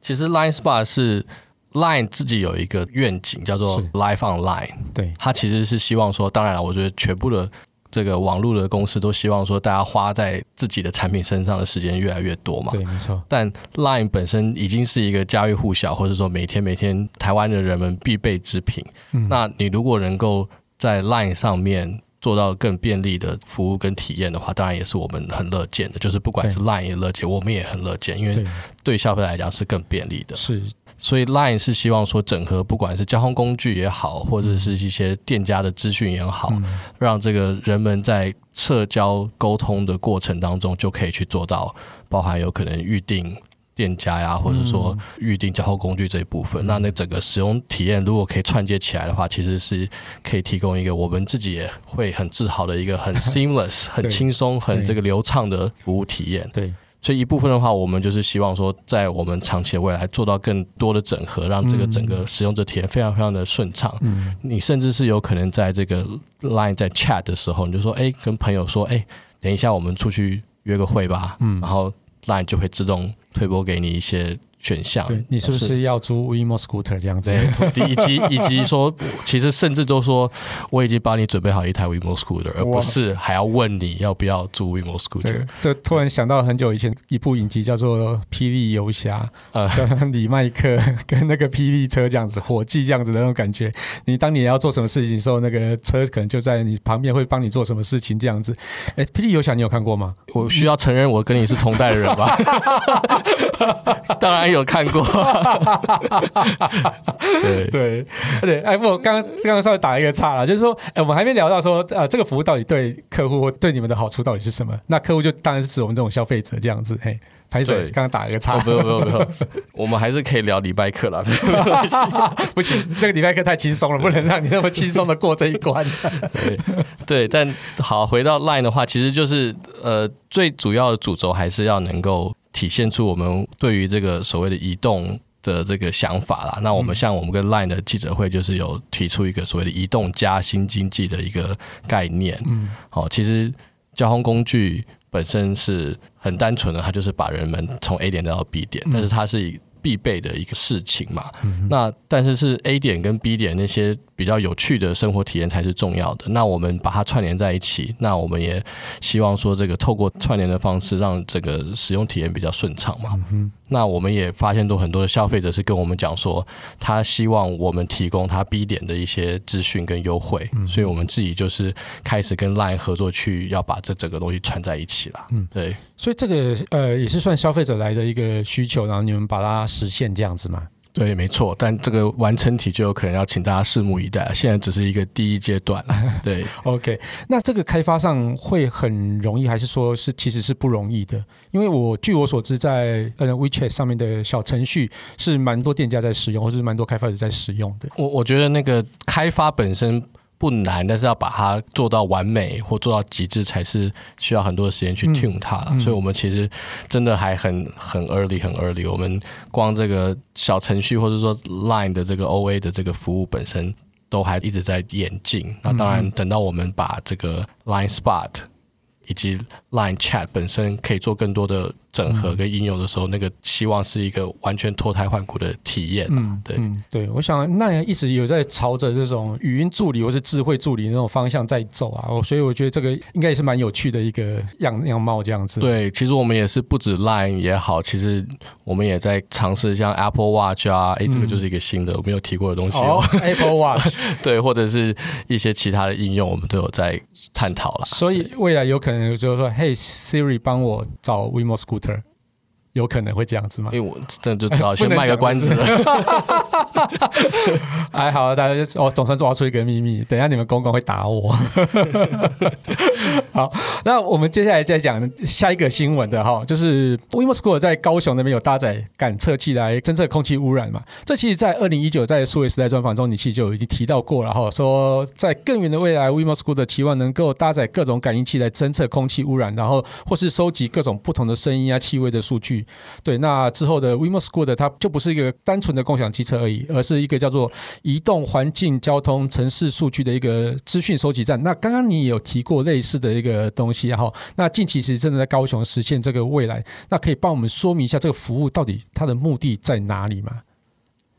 其实 Line Spot 是 Line 自己有一个愿景叫做 Live Online，对，它其实是希望说，当然了，我觉得全部的。这个网络的公司都希望说，大家花在自己的产品身上的时间越来越多嘛。对，没错。但 Line 本身已经是一个家喻户晓，或者说每天每天台湾的人们必备之品。嗯。那你如果能够在 Line 上面做到更便利的服务跟体验的话，当然也是我们很乐见的。就是不管是 Line 也乐见，我们也很乐见，因为对消费来讲是更便利的。是。所以 Line 是希望说整合，不管是交通工具也好，或者是一些店家的资讯也好，嗯，让这个人们在社交沟通的过程当中就可以去做到，包含有可能预定店家呀，或者说预定交通工具这一部分。嗯，那那整个使用体验如果可以串接起来的话，其实是可以提供一个我们自己也会很自豪的一个很 seamless、很轻松、很这个流畅的服务体验。对。所以一部分的话，我们就是希望说，在我们长期的未来做到更多的整合，让这个整个使用者体验非常非常的顺畅。嗯，你甚至是有可能在这个 Line 在 chat 的时候，你就说，哎，跟朋友说，哎，等一下我们出去约个会吧。嗯，然后 Line 就会自动推播给你一些。选项，对，你是不是要租 WeMo Scooter 这样子？对，以及以及说，其实甚至都说，我已经帮你准备好一台 WeMo Scooter，而不是还要问你要不要租 WeMo Scooter。这突然想到很久以前一部影集叫做《霹雳游侠》，呃，叫李麦克跟那个霹雳车这样子，火计这样子的那种感觉。你当你要做什么事情的时候，那个车可能就在你旁边会帮你做什么事情这样子。哎，《霹雳游侠》你有看过吗？我需要承认我跟你是同代的人吧？当然。有看过，对。对。对，哎，我刚刚刚刚稍微打一个岔了，就是说，哎，我们还没聊到说，呃，这个服务到底对客户或对你们的好处到底是什么？那客户就当然是指我们这种消费者这样子，嘿，拍手，刚刚打一个岔，不用不用不用，我们还是可以聊礼拜课了，不行，这个礼拜课太轻松了，不能让你那么轻松的过这一关。对。对，但好，回到 Line 的话，其实就是呃，最主要的主轴还是要能够。体现出我们对于这个所谓的移动的这个想法啦。那我们像我们跟 Line 的记者会，就是有提出一个所谓的移动加新经济的一个概念。嗯，好，其实交通工具本身是很单纯的，它就是把人们从 A 点带到 B 点，但是它是以必备的一个事情嘛。那但是是 A 点跟 B 点那些。比较有趣的生活体验才是重要的。那我们把它串联在一起，那我们也希望说，这个透过串联的方式，让这个使用体验比较顺畅嘛。嗯。那我们也发现，都很多的消费者是跟我们讲说，他希望我们提供他 B 点的一些资讯跟优惠。嗯。所以我们自己就是开始跟 Line 合作，去要把这整个东西串在一起了。嗯，对。所以这个呃，也是算消费者来的一个需求，然后你们把它实现这样子吗？对，没错，但这个完成体就有可能要请大家拭目以待。现在只是一个第一阶段。对，OK，那这个开发上会很容易，还是说是其实是不容易的？因为我据我所知，在呃 WeChat 上面的小程序是蛮多店家在使用，或是蛮多开发者在使用的。我我觉得那个开发本身。不难，但是要把它做到完美或做到极致，才是需要很多的时间去 tune 它。所以，我们其实真的还很很 early，很 early。我们光这个小程序或者说 Line 的这个 OA 的这个服务本身，都还一直在演进。那当然，等到我们把这个 Line Spot 以及 Line Chat 本身可以做更多的。整合跟应用的时候，那个希望是一个完全脱胎换骨的体验。嗯，对，嗯，对，我想那一直有在朝着这种语音助理或是智慧助理那种方向在走啊。所以我觉得这个应该也是蛮有趣的一个样样貌这样子。对，其实我们也是不止 Line 也好，其实我们也在尝试像 Apple Watch 啊，哎，这个就是一个新的我没有提过的东西哦。哦，Apple Watch，对，或者是一些其他的应用，我们都有在探讨了。所以未来有可能就是说，嘿，Siri 帮我找 WeMo her 有可能会这样子吗？因为我这就只好先卖个关子了。哎，好，大家就哦，总算抓出一个秘密。等一下你们公公会打我。好，那我们接下来再讲下一个新闻的哈，就是 WeMo Scooter 在高雄那边有搭载感测器来侦测空气污染嘛。这其实，在二零一九在数位时代专访中，你其实就已经提到过了哈，说在更远的未来，WeMo School 的期望能够搭载各种感应器来侦测空气污染，然后或是收集各种不同的声音啊、气味的数据。对，那之后的 WeMo School 它就不是一个单纯的共享机车而已，而是一个叫做移动环境交通城市数据的一个资讯收集站。那刚刚你也有提过类似的一个东西，然后那近期其实真的在高雄实现这个未来，那可以帮我们说明一下这个服务到底它的目的在哪里吗？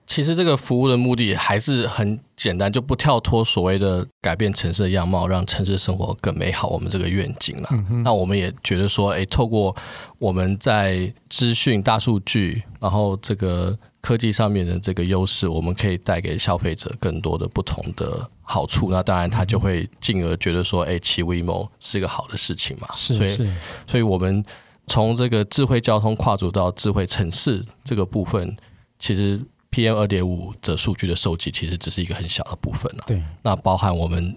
其实这个服务的目的还是很简单，就不跳脱所谓的改变城市的样貌，让城市生活更美好。我们这个愿景了。嗯、那我们也觉得说，哎，透过我们在资讯、大数据，然后这个科技上面的这个优势，我们可以带给消费者更多的不同的好处。那当然，他就会进而觉得说，哎，骑 WeMo 是一个好的事情嘛。是，所以，所以我们从这个智慧交通跨足到智慧城市这个部分，其实。PM 二点五的数据的收集其实只是一个很小的部分了。对，那包含我们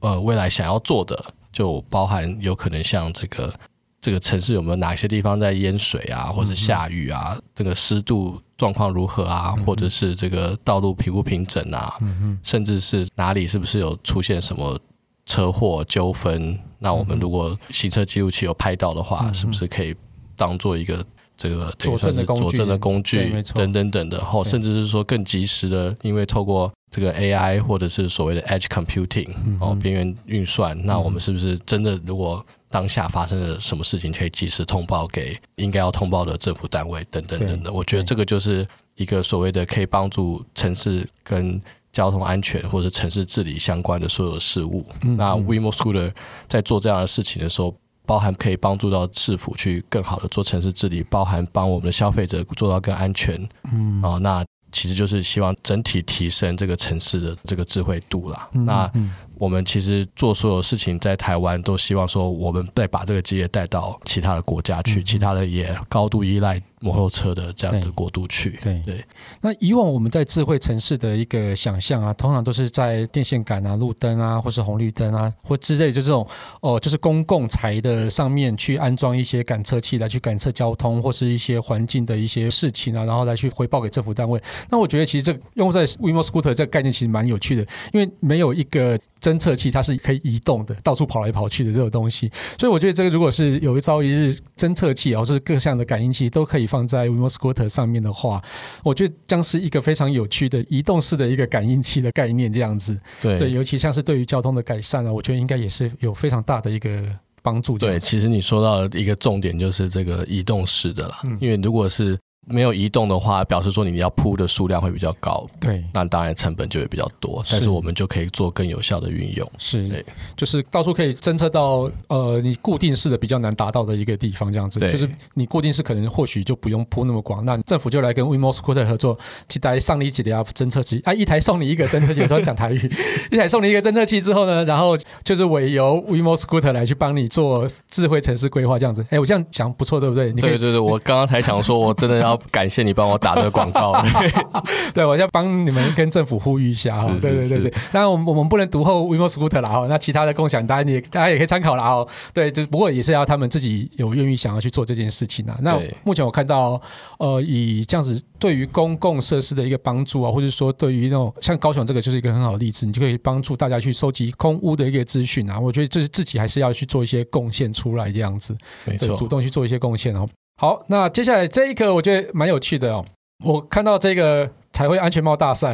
呃未来想要做的，就包含有可能像这个这个城市有没有哪些地方在淹水啊，或者下雨啊，这个湿度状况如何啊，或者是这个道路平不平整啊，甚至是哪里是不是有出现什么车祸纠纷？那我们如果行车记录器有拍到的话，是不是可以当做一个？这个佐证的工具，佐证的工具等等等的，后甚至是说更及时的，因为透过这个 AI 或者是所谓的 Edge Computing 哦，边缘运算，那我们是不是真的如果当下发生了什么事情，可以及时通报给应该要通报的政府单位等等等等。我觉得这个就是一个所谓的可以帮助城市跟交通安全或者城市治理相关的所有的事物。那 WeMo Scooter 在做这样的事情的时候。包含可以帮助到市府去更好的做城市治理，包含帮我们的消费者做到更安全，嗯，哦，那其实就是希望整体提升这个城市的这个智慧度啦。嗯、那我们其实做所有事情在台湾，都希望说我们再把这个职业带到其他的国家去，嗯、其他的也高度依赖。摩托车的这样的国度去，对对，对。那以往我们在智慧城市的一个想象啊，通常都是在电线杆啊、路灯啊，或是红绿灯啊，或之类，就这种哦，就是公共财的上面去安装一些感测器来去感测交通或是一些环境的一些事情啊，然后来去回报给政府单位。那我觉得其实这个用在 WeMo Scooter 这个概念其实蛮有趣的，因为没有一个侦测器它是可以移动的，到处跑来跑去的这种东西。所以我觉得这个如果是有一朝一日侦测器，然后是各项的感应器都可以放在 WeMo Scooter 上面的话，我觉得将是一个非常有趣的移动式的一个感应器的概念，这样子。对，对，尤其像是对于交通的改善啊，我觉得应该也是有非常大的一个帮助。对，其实你说到的一个重点就是这个移动式的啦，嗯、因为如果是。没有移动的话，表示说你要铺的数量会比较高，对，那当然成本就会比较多。但是我们就可以做更有效的运用，是，对，就是到处可以侦测到，呃，你固定式的比较难达到的一个地方，这样子，对，就是你固定式可能或许就不用铺那么广，那政府就来跟 WeMo Scooter 合作，一台上你几台侦测器，啊，一台送你一个侦测器，我说讲台语，一台送你一个侦测器之后呢，然后就是委由 WeMo Scooter 来去帮你做智慧城市规划，这样子，哎，我这样讲不错，对不对？你对对对，我刚刚才想说，我真的要。感谢你帮我打这个广告，对，我要帮你们跟政府呼吁一下哈。对对对对，当然我们我们不能独后 WeMo Scooter 啦哈，那其他的共享，大家也大家也可以参考啦哈。对，就不过也是要他们自己有愿意想要去做这件事情啊。那目前我看到，呃，以这样子对于公共设施的一个帮助啊，或者说对于那种像高雄这个就是一个很好的例子，你就可以帮助大家去收集空屋的一个资讯啊。我觉得这是自己还是要去做一些贡献出来这样子，没错，主动去做一些贡献哦。好，那接下来这一个我觉得蛮有趣的哦。我看到这个彩绘安全帽大赛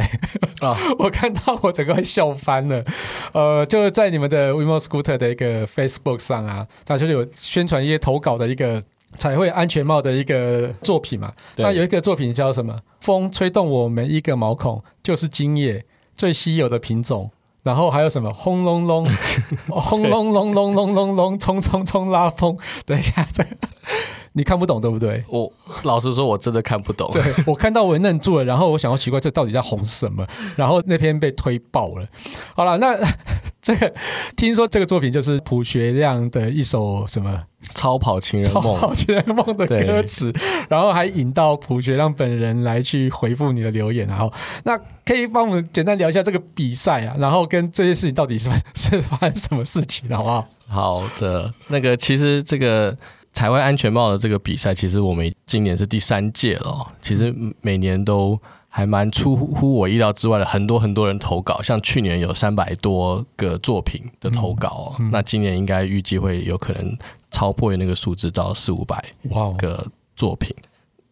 啊，我看到我整个会笑翻了。呃，就是在你们的 WeMo Scooter 的一个 Facebook 上啊，它就是有宣传一些投稿的一个彩绘安全帽的一个作品嘛。那有一个作品叫什么？风吹动我每一个毛孔，就是今夜最稀有的品种。然后还有什么？轰隆隆，轰隆隆隆隆隆隆，冲冲冲拉风。等一下，这个。你看不懂对不对？我老实说，我真的看不懂。对，我看到我也愣住了，然后我想要奇怪，这到底在红什么？然后那篇被推爆了。好了，那 这个听说这个作品就是朴学亮的一首什么《超跑情人梦》超跑情人梦的歌词，然后还引到朴学亮本人来去回复你的留言。然后，那可以帮我们简单聊一下这个比赛啊，然后跟这件事情到底是是发生什么事情，好不好？好的，那个其实这个。彩绘安全帽的这个比赛，其实我们今年是第三届了。其实每年都还蛮出乎我意料之外的，很多很多人投稿。像去年有三百多个作品的投稿，那今年应该预计会有可能超破那个数字到四五百个作品。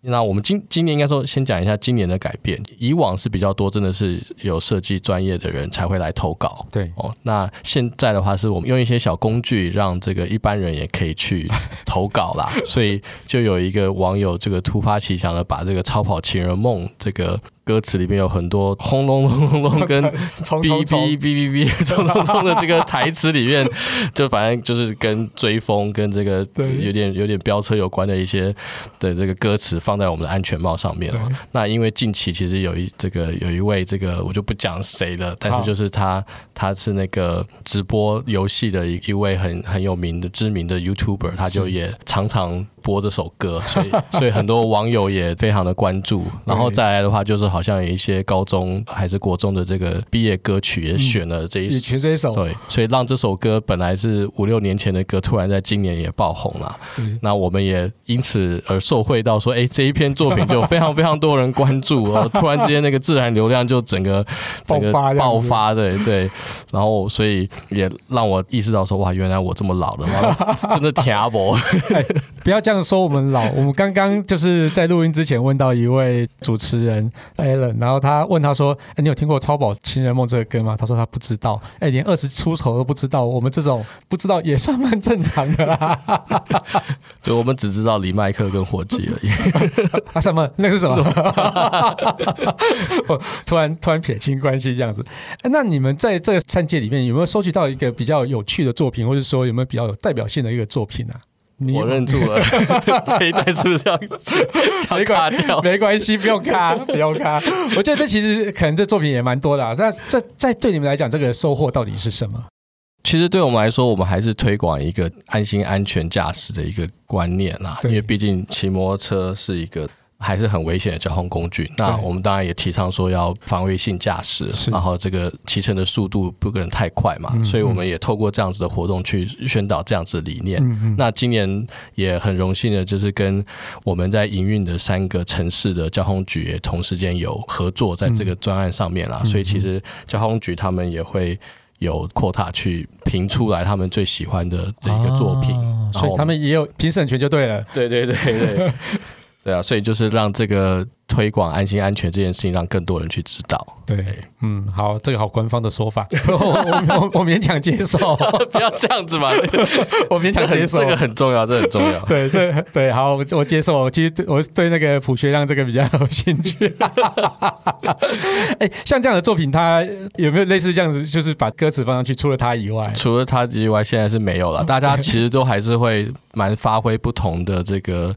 那我们今今年应该说先讲一下今年的改变。以往是比较多，真的是有设计专业的人才会来投稿。对哦，那现在的话是我们用一些小工具，让这个一般人也可以去投稿啦。所以就有一个网友这个突发奇想的把这个《超跑情人梦》这个。歌词里面有很多轰隆隆隆隆跟 哔哔哔哔哔 冲冲冲的这个台词里面，就反正就是跟追风跟这个有点有点飙车有关的一些的这个歌词放在我们的安全帽上面了。那因为近期其实有一这个有一位这个我就不讲谁了，但是就是他他是那个直播游戏的一一位很很有名的知名的 YouTuber，他就也常常。播这首歌，所以所以很多网友也非常的关注。然后再来的话，就是好像有一些高中还是国中的这个毕业歌曲也选了这一选这一首，对，所以让这首歌本来是五六年前的歌，突然在今年也爆红了。那我们也因此而受惠到说，哎，这一篇作品就非常非常多人关注哦，突然之间那个自然流量就整个 整个爆发的，对。然后所以也让我意识到说，哇，原来我这么老了，真的听 不，要这样。说我们老，我们刚刚就是在录音之前问到一位主持人 Alan，然后他问他说：“哎，你有听过《超跑情人梦》这个歌吗？”他说他不知道，哎，连二十出头都不知道，我们这种不知道也算蛮正常的啦。就我们只知道李麦克跟火鸡而已。啊什么？那是什么？我突然突然撇清关系这样子。哎，那你们在这个三届里面有没有收集到一个比较有趣的作品，或者说有没有比较有代表性的一个作品呢、啊？我认住了，这一段是不是要要卡掉？没关系，不用卡，不用卡。我觉得这其实可能这作品也蛮多的啊。那这在对你们来讲，这个收获到底是什么？其实对我们来说，我们还是推广一个安心安全驾驶的一个观念啦。因为毕竟骑摩托车是一个。还是很危险的交通工具。那我们当然也提倡说要防卫性驾驶，然后这个骑乘的速度不可能太快嘛。嗯、所以我们也透过这样子的活动去宣导这样子的理念。那今年也很荣幸的，就是跟我们在营运的三个城市的交通局也同时间有合作，在这个专案上面啦。嗯、所以其实交通局他们也会有 quota 去评出来他们最喜欢的这一个作品，哦、所以他们也有评审权就对了。对对对对。对啊，所以就是让这个推广安心安全这件事情，让更多人去知道。对，嗯，好，这个好官方的说法，我我我勉强接受，不要这样子嘛，我勉强接受，这个很重要，这很重要。对，这对，好，我我接受。我其实我对那个普学亮这个比较有兴趣。哎，像这样的作品，他有没有类似这样子，就是把歌词放上去？除了他以外，除了他以外，现在是没有了。大家其实都还是会蛮发挥不同的这个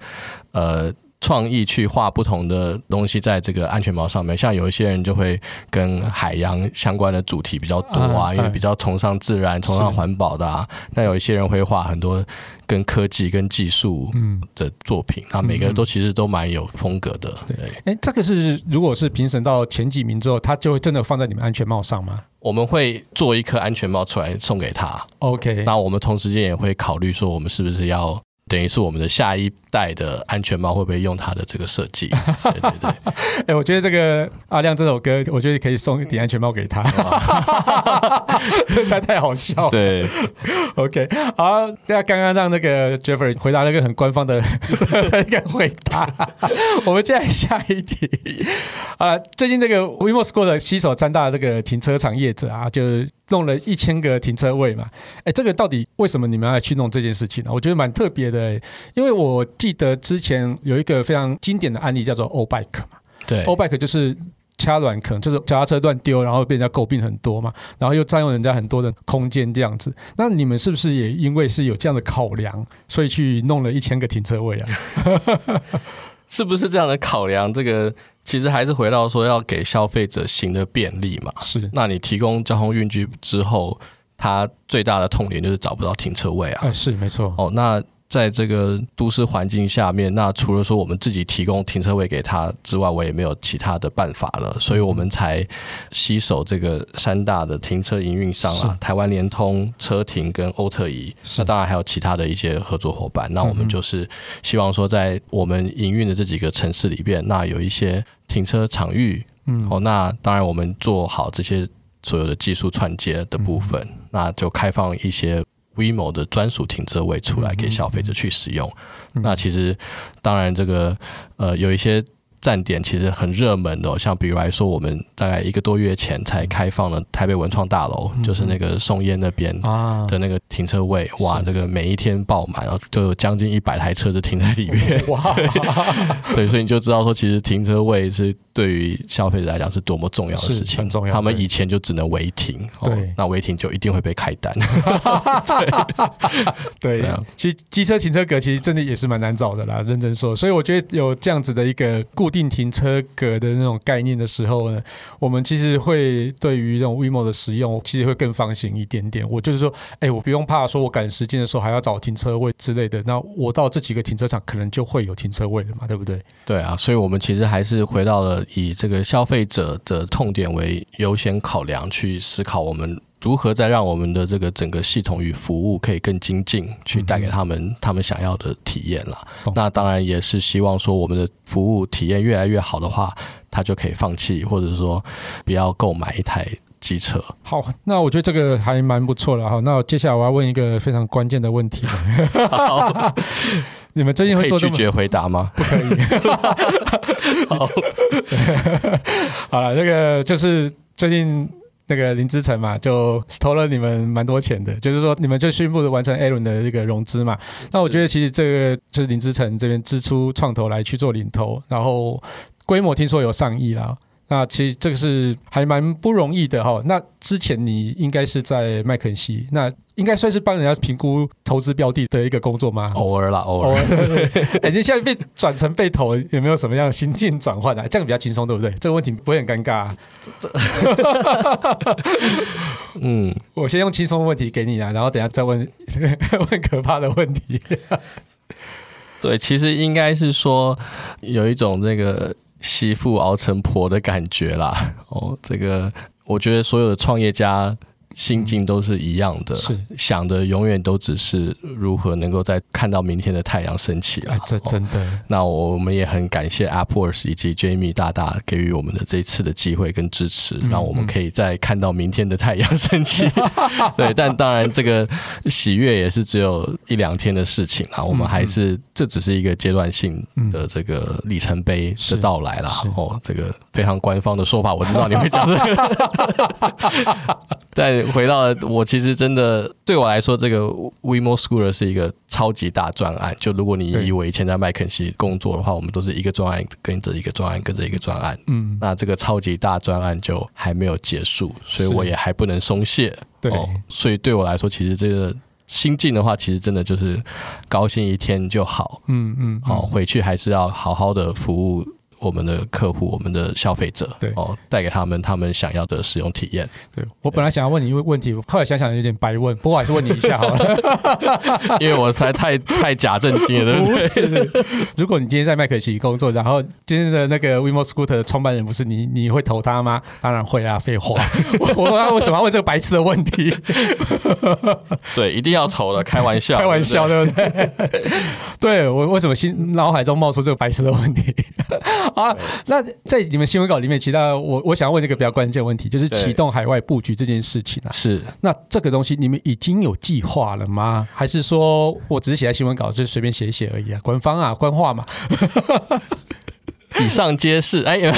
呃。创意去画不同的东西在这个安全帽上面，像有一些人就会跟海洋相关的主题比较多啊，因为比较崇尚自然、崇尚环保的啊。那有一些人会画很多跟科技、跟技术的作品，那每个人都其实都蛮有风格的。对，哎，这个是如果是评审到前几名之后，他就会真的放在你们安全帽上吗？我们会做一颗安全帽出来送给他。OK，那我们同时间也会考虑说，我们是不是要。等于是我们的下一代的安全帽会不会用它的这个设计？对对对，哎、欸，我觉得这个阿亮这首歌，我觉得可以送一顶安全帽给他，这才太好笑了。对，OK，好，大家刚刚让那个 Jeffrey 回答了一个很官方的一个回答，我们接下来下一题啊，最近这个 WeMo School 的携手三大这个停车场业者啊，就是。弄了一千个停车位嘛？哎，这个到底为什么你们要去弄这件事情呢？我觉得蛮特别的，因为我记得之前有一个非常经典的案例叫做 O Bike 嘛。对，O Bike 就是掐软坑，就是脚踏车乱丢，然后被人家诟病很多嘛，然后又占用人家很多的空间这样子。那你们是不是也因为是有这样的考量，所以去弄了一千个停车位啊？是不是这样的考量？这个其实还是回到说要给消费者行的便利嘛。是，那你提供交通运具之后，它最大的痛点就是找不到停车位啊。哎，是没错。哦，那。在这个都市环境下面，那除了说我们自己提供停车位给他之外，我也没有其他的办法了，所以我们才携手这个三大的停车营运商啊，台湾联通、车停跟欧特仪，那当然还有其他的一些合作伙伴。那我们就是希望说，在我们营运的这几个城市里边，那有一些停车场域，嗯，哦，那当然我们做好这些所有的技术串接的部分，那就开放一些。WeMo 的专属停车位出来给消费者去使用。嗯、那其实当然这个呃有一些。站点其实很热门的，哦，像比如来说，我们大概一个多月前才开放了台北文创大楼，嗯，就是那个松烟那边的那个停车位，啊，哇，这个每一天爆满，然后都有将近一百台车子停在里面，哇，对，所以你就知道说，其实停车位是。对于消费者来讲是多么重要的事情，很重要。他们以前就只能违停，对，哦、那违停就一定会被开单。对，对，其实机车停车格其实真的也是蛮难找的啦，认真说。所以我觉得有这样子的一个固定停车格的那种概念的时候呢，我们其实会对于这种 WeMo 的使用，其实会更放心一点点。我就是说，哎，我不用怕说我赶时间的时候还要找停车位之类的，那我到这几个停车场可能就会有停车位了嘛，对不对？对啊，所以我们其实还是回到了。以这个消费者的痛点为优先考量，去思考我们如何再让我们的这个整个系统与服务可以更精进，去带给他们他们想要的体验了。那当然也是希望说，我们的服务体验越来越好的话，他就可以放弃，或者说不要购买一台机车。好，那我觉得这个还蛮不错的。哈，那接下来我要问一个非常关键的问题。好 你们最近会做拒绝回答吗？不可以。好，好了，那个就是最近那个林志诚嘛，就投了你们蛮多钱的，就是说你们就迅速的完成 A 轮的这个融资嘛。那我觉得其实这个就是林志诚这边支出创投来去做领投，然后规模听说有上亿啦。那其实这个是还蛮不容易的哈。那之前你应该是在麦肯锡，那应该算是帮人家评估投资标的的一个工作吗？偶尔啦，偶尔。哎，你现在被转成被投，有没有什么样心境转换啊？这样比较轻松，对不对？这个问题不会很尴尬啊。嗯，我先用轻松的问题给你啊，然后等下再问 问可怕的问题。对，其实应该是说有一种这个。媳妇熬成婆的感觉啦，哦，这个我觉得所有的创业家。心境都是一样的，是想的永远都只是如何能够在看到明天的太阳升起啊！这真的。那我们也很感谢 AppWorks 以及 Jamie 大大给予我们的这一次的机会跟支持，让我们可以再看到明天的太阳升起。对，但当然这个喜悦也是只有一两天的事情啊。我们还是这只是一个阶段性的这个里程碑的到来啦。哦，这个非常官方的说法，我知道你会讲这个，但。回到我其实真的对我来说，这个 WeMo Schooler 是一个超级大专案。就如果你以为以前在麦肯锡工作的话，我们都是一个专案跟着一个专案跟着一个专案。嗯，那这个超级大专案就还没有结束，所以我也还不能松懈。对、哦，所以对我来说，其实这个心境的话，其实真的就是高兴一天就好。嗯嗯，好、哦，回去还是要好好的服务。我们的客户，我们的消费者，对哦，带给他们他们想要的使用体验。对，我本来想要问你一个问题，后来想想有点白问，不过还是问你一下好了，因为我实在太太假正经了，对不对？不是，如果你今天在麦肯锡工作，然后今天的那个 WeMo Scooter 的创办人不是你，你会投他吗？当然会啊，废话，我我为什么要问这个白痴的问题？对，一定要投的，开玩笑，开玩笑，对不对？对，我为什么心脑海中冒出这个白痴的问题？好，那在你们新闻稿里面，其他我我想要问一个比较关键的问题，就是启动海外布局这件事情啊。是，那这个东西你们已经有计划了吗？还是说我只是写在新闻稿，就随便写一写而已啊？官方啊，官话嘛。以上皆是。哎，喂，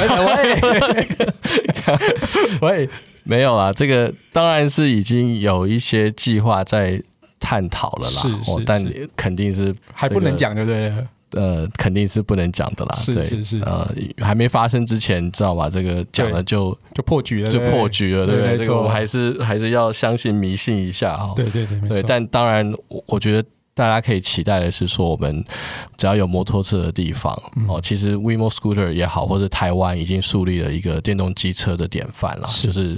喂，没有啊，这个当然是已经有一些计划在探讨了啦。是，是，但肯定是还不能讲，对不对？呃，肯定是不能讲的啦。是是是，呃，还没发生之前，知道吧？这个讲了就就破局了，就破局了，对不对？这个我们还是还是要相信迷信一下哈。对对对，对。但当然，我我觉得大家可以期待的是说，我们只要有摩托车的地方哦，其实 WeMo Scooter 也好，或者台湾已经树立了一个电动机车的典范了，就是。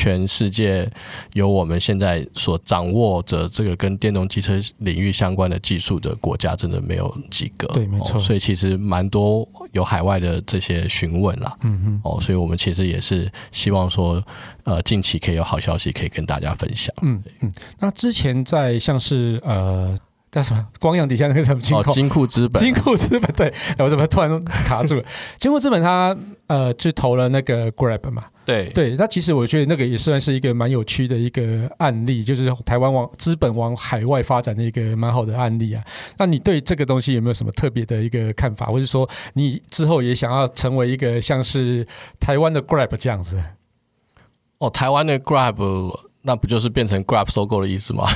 全世界有我们现在所掌握着这个跟电动汽车领域相关的技术的国家，真的没有几个。对，没错。所以其实蛮多有海外的这些询问啦。嗯嗯。哦，所以我们其实也是希望说，呃，近期可以有好消息可以跟大家分享。嗯嗯。那之前在像是呃。叫什么？光阳底下那个什么金库？金库资本。金库资本对，我怎么突然卡住了？金库资本他呃，去投了那个 Grab 嘛。对对，那其实我觉得那个也算是一个蛮有趣的一个案例，就是台湾往资本往海外发展的一个蛮好的案例啊。那你对这个东西有没有什么特别的一个看法，或者说你之后也想要成为一个像是台湾的 Grab 这样子？哦，台湾的 Grab。那不就是变成 Grab 收购的意思吗？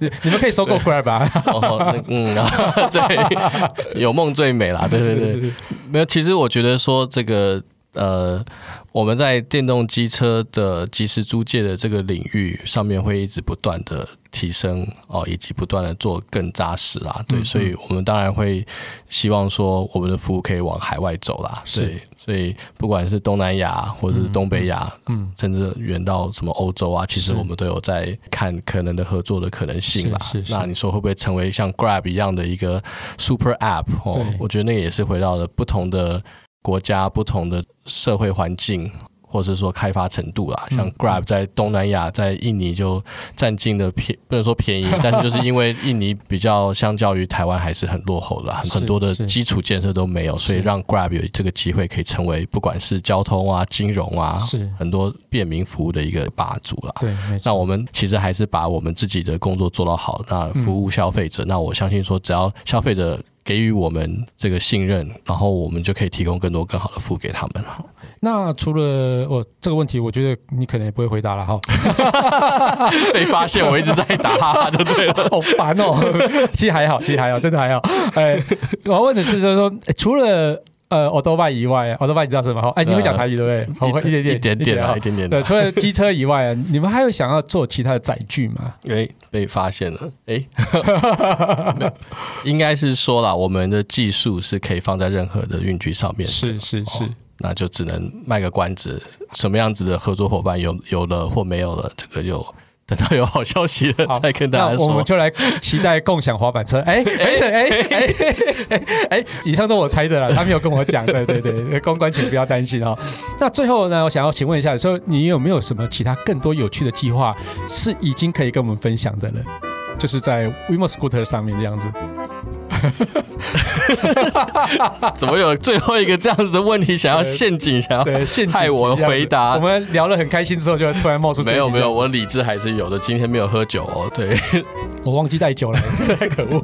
你 你们可以收购 Grab 啊？哦，嗯，对，有梦最美啦，对对对，没有。其实我觉得说这个呃。我们在电动机车的即时租借的这个领域上面会一直不断的提升哦，以及不断的做更扎实啦。对，所以我们当然会希望说我们的服务可以往海外走啦。对，所以不管是东南亚或者是东北亚，嗯，甚至远到什么欧洲啊，其实我们都有在看可能的合作的可能性啦。是，那你说会不会成为像 Grab 一样的一个 Super App？哦，我觉得那个也是回到了不同的。国家不同的社会环境，或者是说开发程度啦，像 Grab 在东南亚，在印尼就占尽了便，不能说便宜，但是就是因为印尼比较相较于台湾还是很落后的，很多的基础建设都没有，所以让 Grab 有这个机会可以成为不管是交通啊、金融啊，是。很多便民服务的一个霸主啦。对，那我们其实还是把我们自己的工作做到好，那服务消费者，那我相信说只要消费者。给予我们这个信任，然后我们就可以提供更多更好的服务给他们了。那除了我这个问题，我觉得你可能也不会回答了哈。被发现我一直在打哈哈就对了，好烦哦。其实还好，其实还好，真的还好。哎，我要问的是，就是说，除了。呃，欧多拜以外，欧多拜你知道什么？哎，你会讲台语对不对？好，一点点，一点点啊，一点点。对，除了机车以外，你们还有想要做其他的载具吗？哎，被发现了。哎，应该是说啦，我们的技术是可以放在任何的运具上面。是是是，那就只能卖个关子，什么样子的合作伙伴有有了或没有了，这个就。等到有好消息了再跟大家说，我们就来期待共享滑板车。哎 哎哎哎哎，以上都我猜的了，他没有跟我讲。对对对，公关请不要担心哦。那最后呢，我想要请问一下，说你有没有什么其他更多有趣的计划是已经可以跟我们分享的了？就是在 WeMo Scooter 上面这样子。怎么有最后一个这样子的问题？想要陷阱，想要陷害我回答？我们聊得很开心之后，就突然冒出没有没有，我理智还是有的。今天没有喝酒哦，对，我忘记带酒了，太可恶。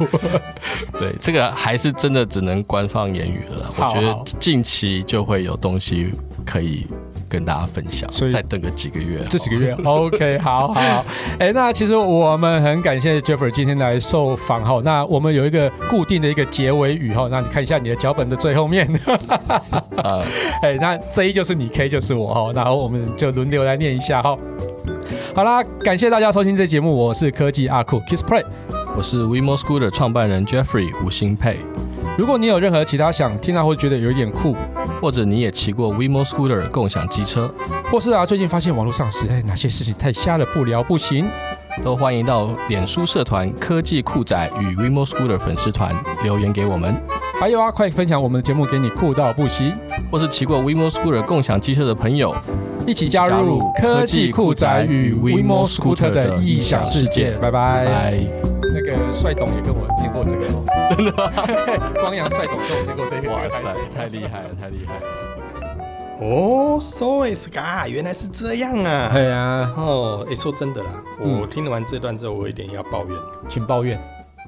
对，这个还是真的只能官方言语了。我觉得近期就会有东西可以。跟大家分享，所以再等个几个月，这几个月，OK，好好。哎、欸，那其实我们很感谢 Jeffrey 今天来受访哈。那我们有一个固定的一个结尾语哈，那你看一下你的脚本的最后面。呃 哎，那 J 就是你，K 就是我哈，然后我们就轮流来念一下哈。好啦，感谢大家收听这节目，我是科技阿酷 Kiss Play，我是 WeMo Scooter 创办人 Jeffrey 吴兴佩。如果你有任何其他想听到或觉得有一点酷，或者你也骑过 WeMo Scooter 共享机车，或是啊最近发现网络上实在哪些事情太瞎了不聊不行，都欢迎到脸书社团科技酷仔与 WeMo Scooter 粉丝团留言给我们。还有啊，快分享我们的节目给你酷到不行，或是骑过 WeMo Scooter 共享机车的朋友，一起加入科技酷宅与 WeMo Scooter 的异想世界。拜拜。那个帅董也跟我念过这个哦，真的吗？光阳帅董跟我念过这个，哇塞，太厉害了，太厉害了！哦，so is God，原来是这样啊！对啊，哦，哎，说真的啦，我听完这段之后，我有一点要抱怨，请抱怨。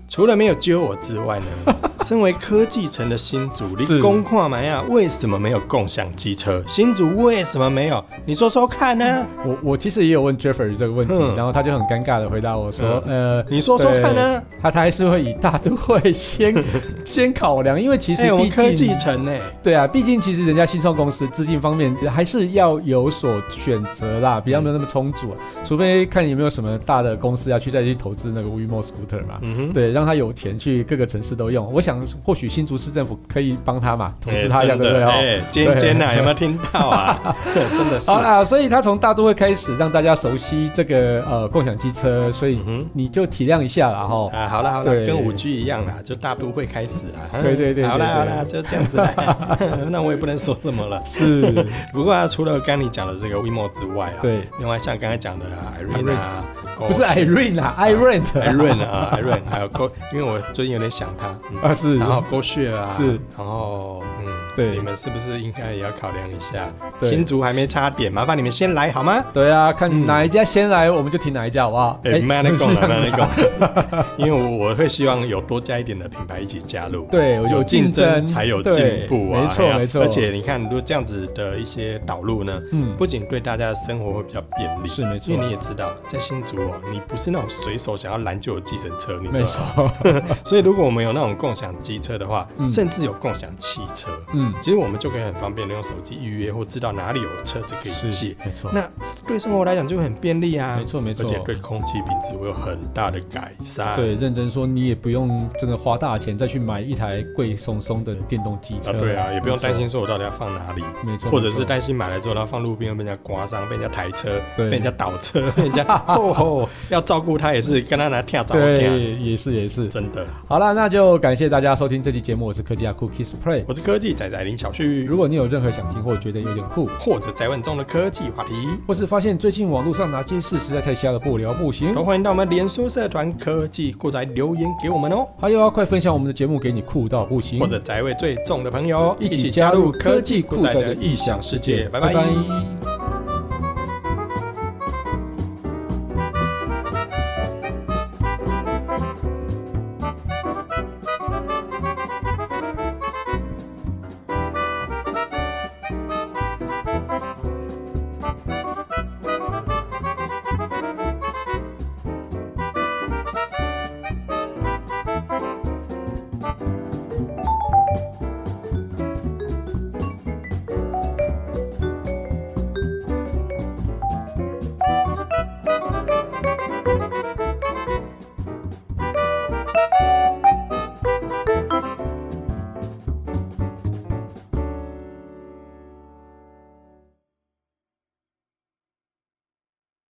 除了没有揪我之外呢，身为科技城的新竹，你公跨买啊，为什么没有共享机车？新竹为什么没有？你说说看呢？我我其实也有问 Jeffrey 这个问题，嗯、然后他就很尴尬的回答我说：“嗯、呃，你说说看呢？他他还是会以大都会先 先考量，因为其实我们科技城呢，对啊，毕竟其实人家新创公司资金方面还是要有所选择啦，比较没有那么充足，啊，除非看有没有什么大的公司要去再去投资那个 WeMo Scooter 嘛，嗯，对，让他有钱去各个城市都用。我想或许新竹市政府可以帮他嘛，投资他一下，对不对？哎，尖尖呐，有没有听到啊？真的是。好啦，所以他从大都会开始让大家熟悉这个呃共享机车，所以你就体谅一下了哈。啊，好了好了，跟五 G 一样啦，就大都会开始啦。对对对，好了好了，就这样子来。那我也不能说什么了。是，不过啊，除了刚你讲的这个 WeMo 之外啊，对，另外像刚才讲的 Irene 啊。不是 Irene 啊，Irene，Irene 啊，Irene，还有勾，因为我最近有点想他啊，是，然后狗血啊，是，然后嗯，对，你们是不是应该也要考量一下？新竹还没插点，麻烦你们先来好吗？对啊，看哪一家先来，我们就停哪一家，好不好？哎，慢点讲，慢点讲，因为我我会希望有多加一点的品牌一起加入，对，有竞争才有进步啊，没错没错。而且你看，如果这样子的一些导入呢，嗯，不仅对大家的生活会比较便利，是没错，因为你也知道，在新竹哦，你不是那种随手想要拦就有计程车，你没错。所以如果我们有那种共享机车的话，甚至有共享汽车，嗯，其实我们就可以很方便的用手机预约或知道哪里有车子可以借，没错。那对生活来讲就会很便利啊，没错没错。而且对空气品质会有很大的改善。对，认真说，你也不用真的花大钱再去买一台贵松松的电动机车，对啊，也不用担心说我到底要放哪里，没错，或者是担心买来之后然后放路边会被人家刮伤，被人家抬车，被人家倒车，被人家哦吼，要照顾他也是跟他拿跳蚤，对，也是也是。真的。好了，那就感谢大家收听这期节目，我是科技阿酷 Kiss Play，我是科技仔仔林小旭。如果你有任何想听或觉得有点酷，或者宅问中的科技话题，或是发现最近网络上哪件事实在太瞎了不聊不行，都欢迎到我们脸书社团科技酷宅留言给我们哦。还有啊快分享我们的节目给你酷到不行，或者宅味最重的朋友一起加入科技酷宅的异想世界。拜拜。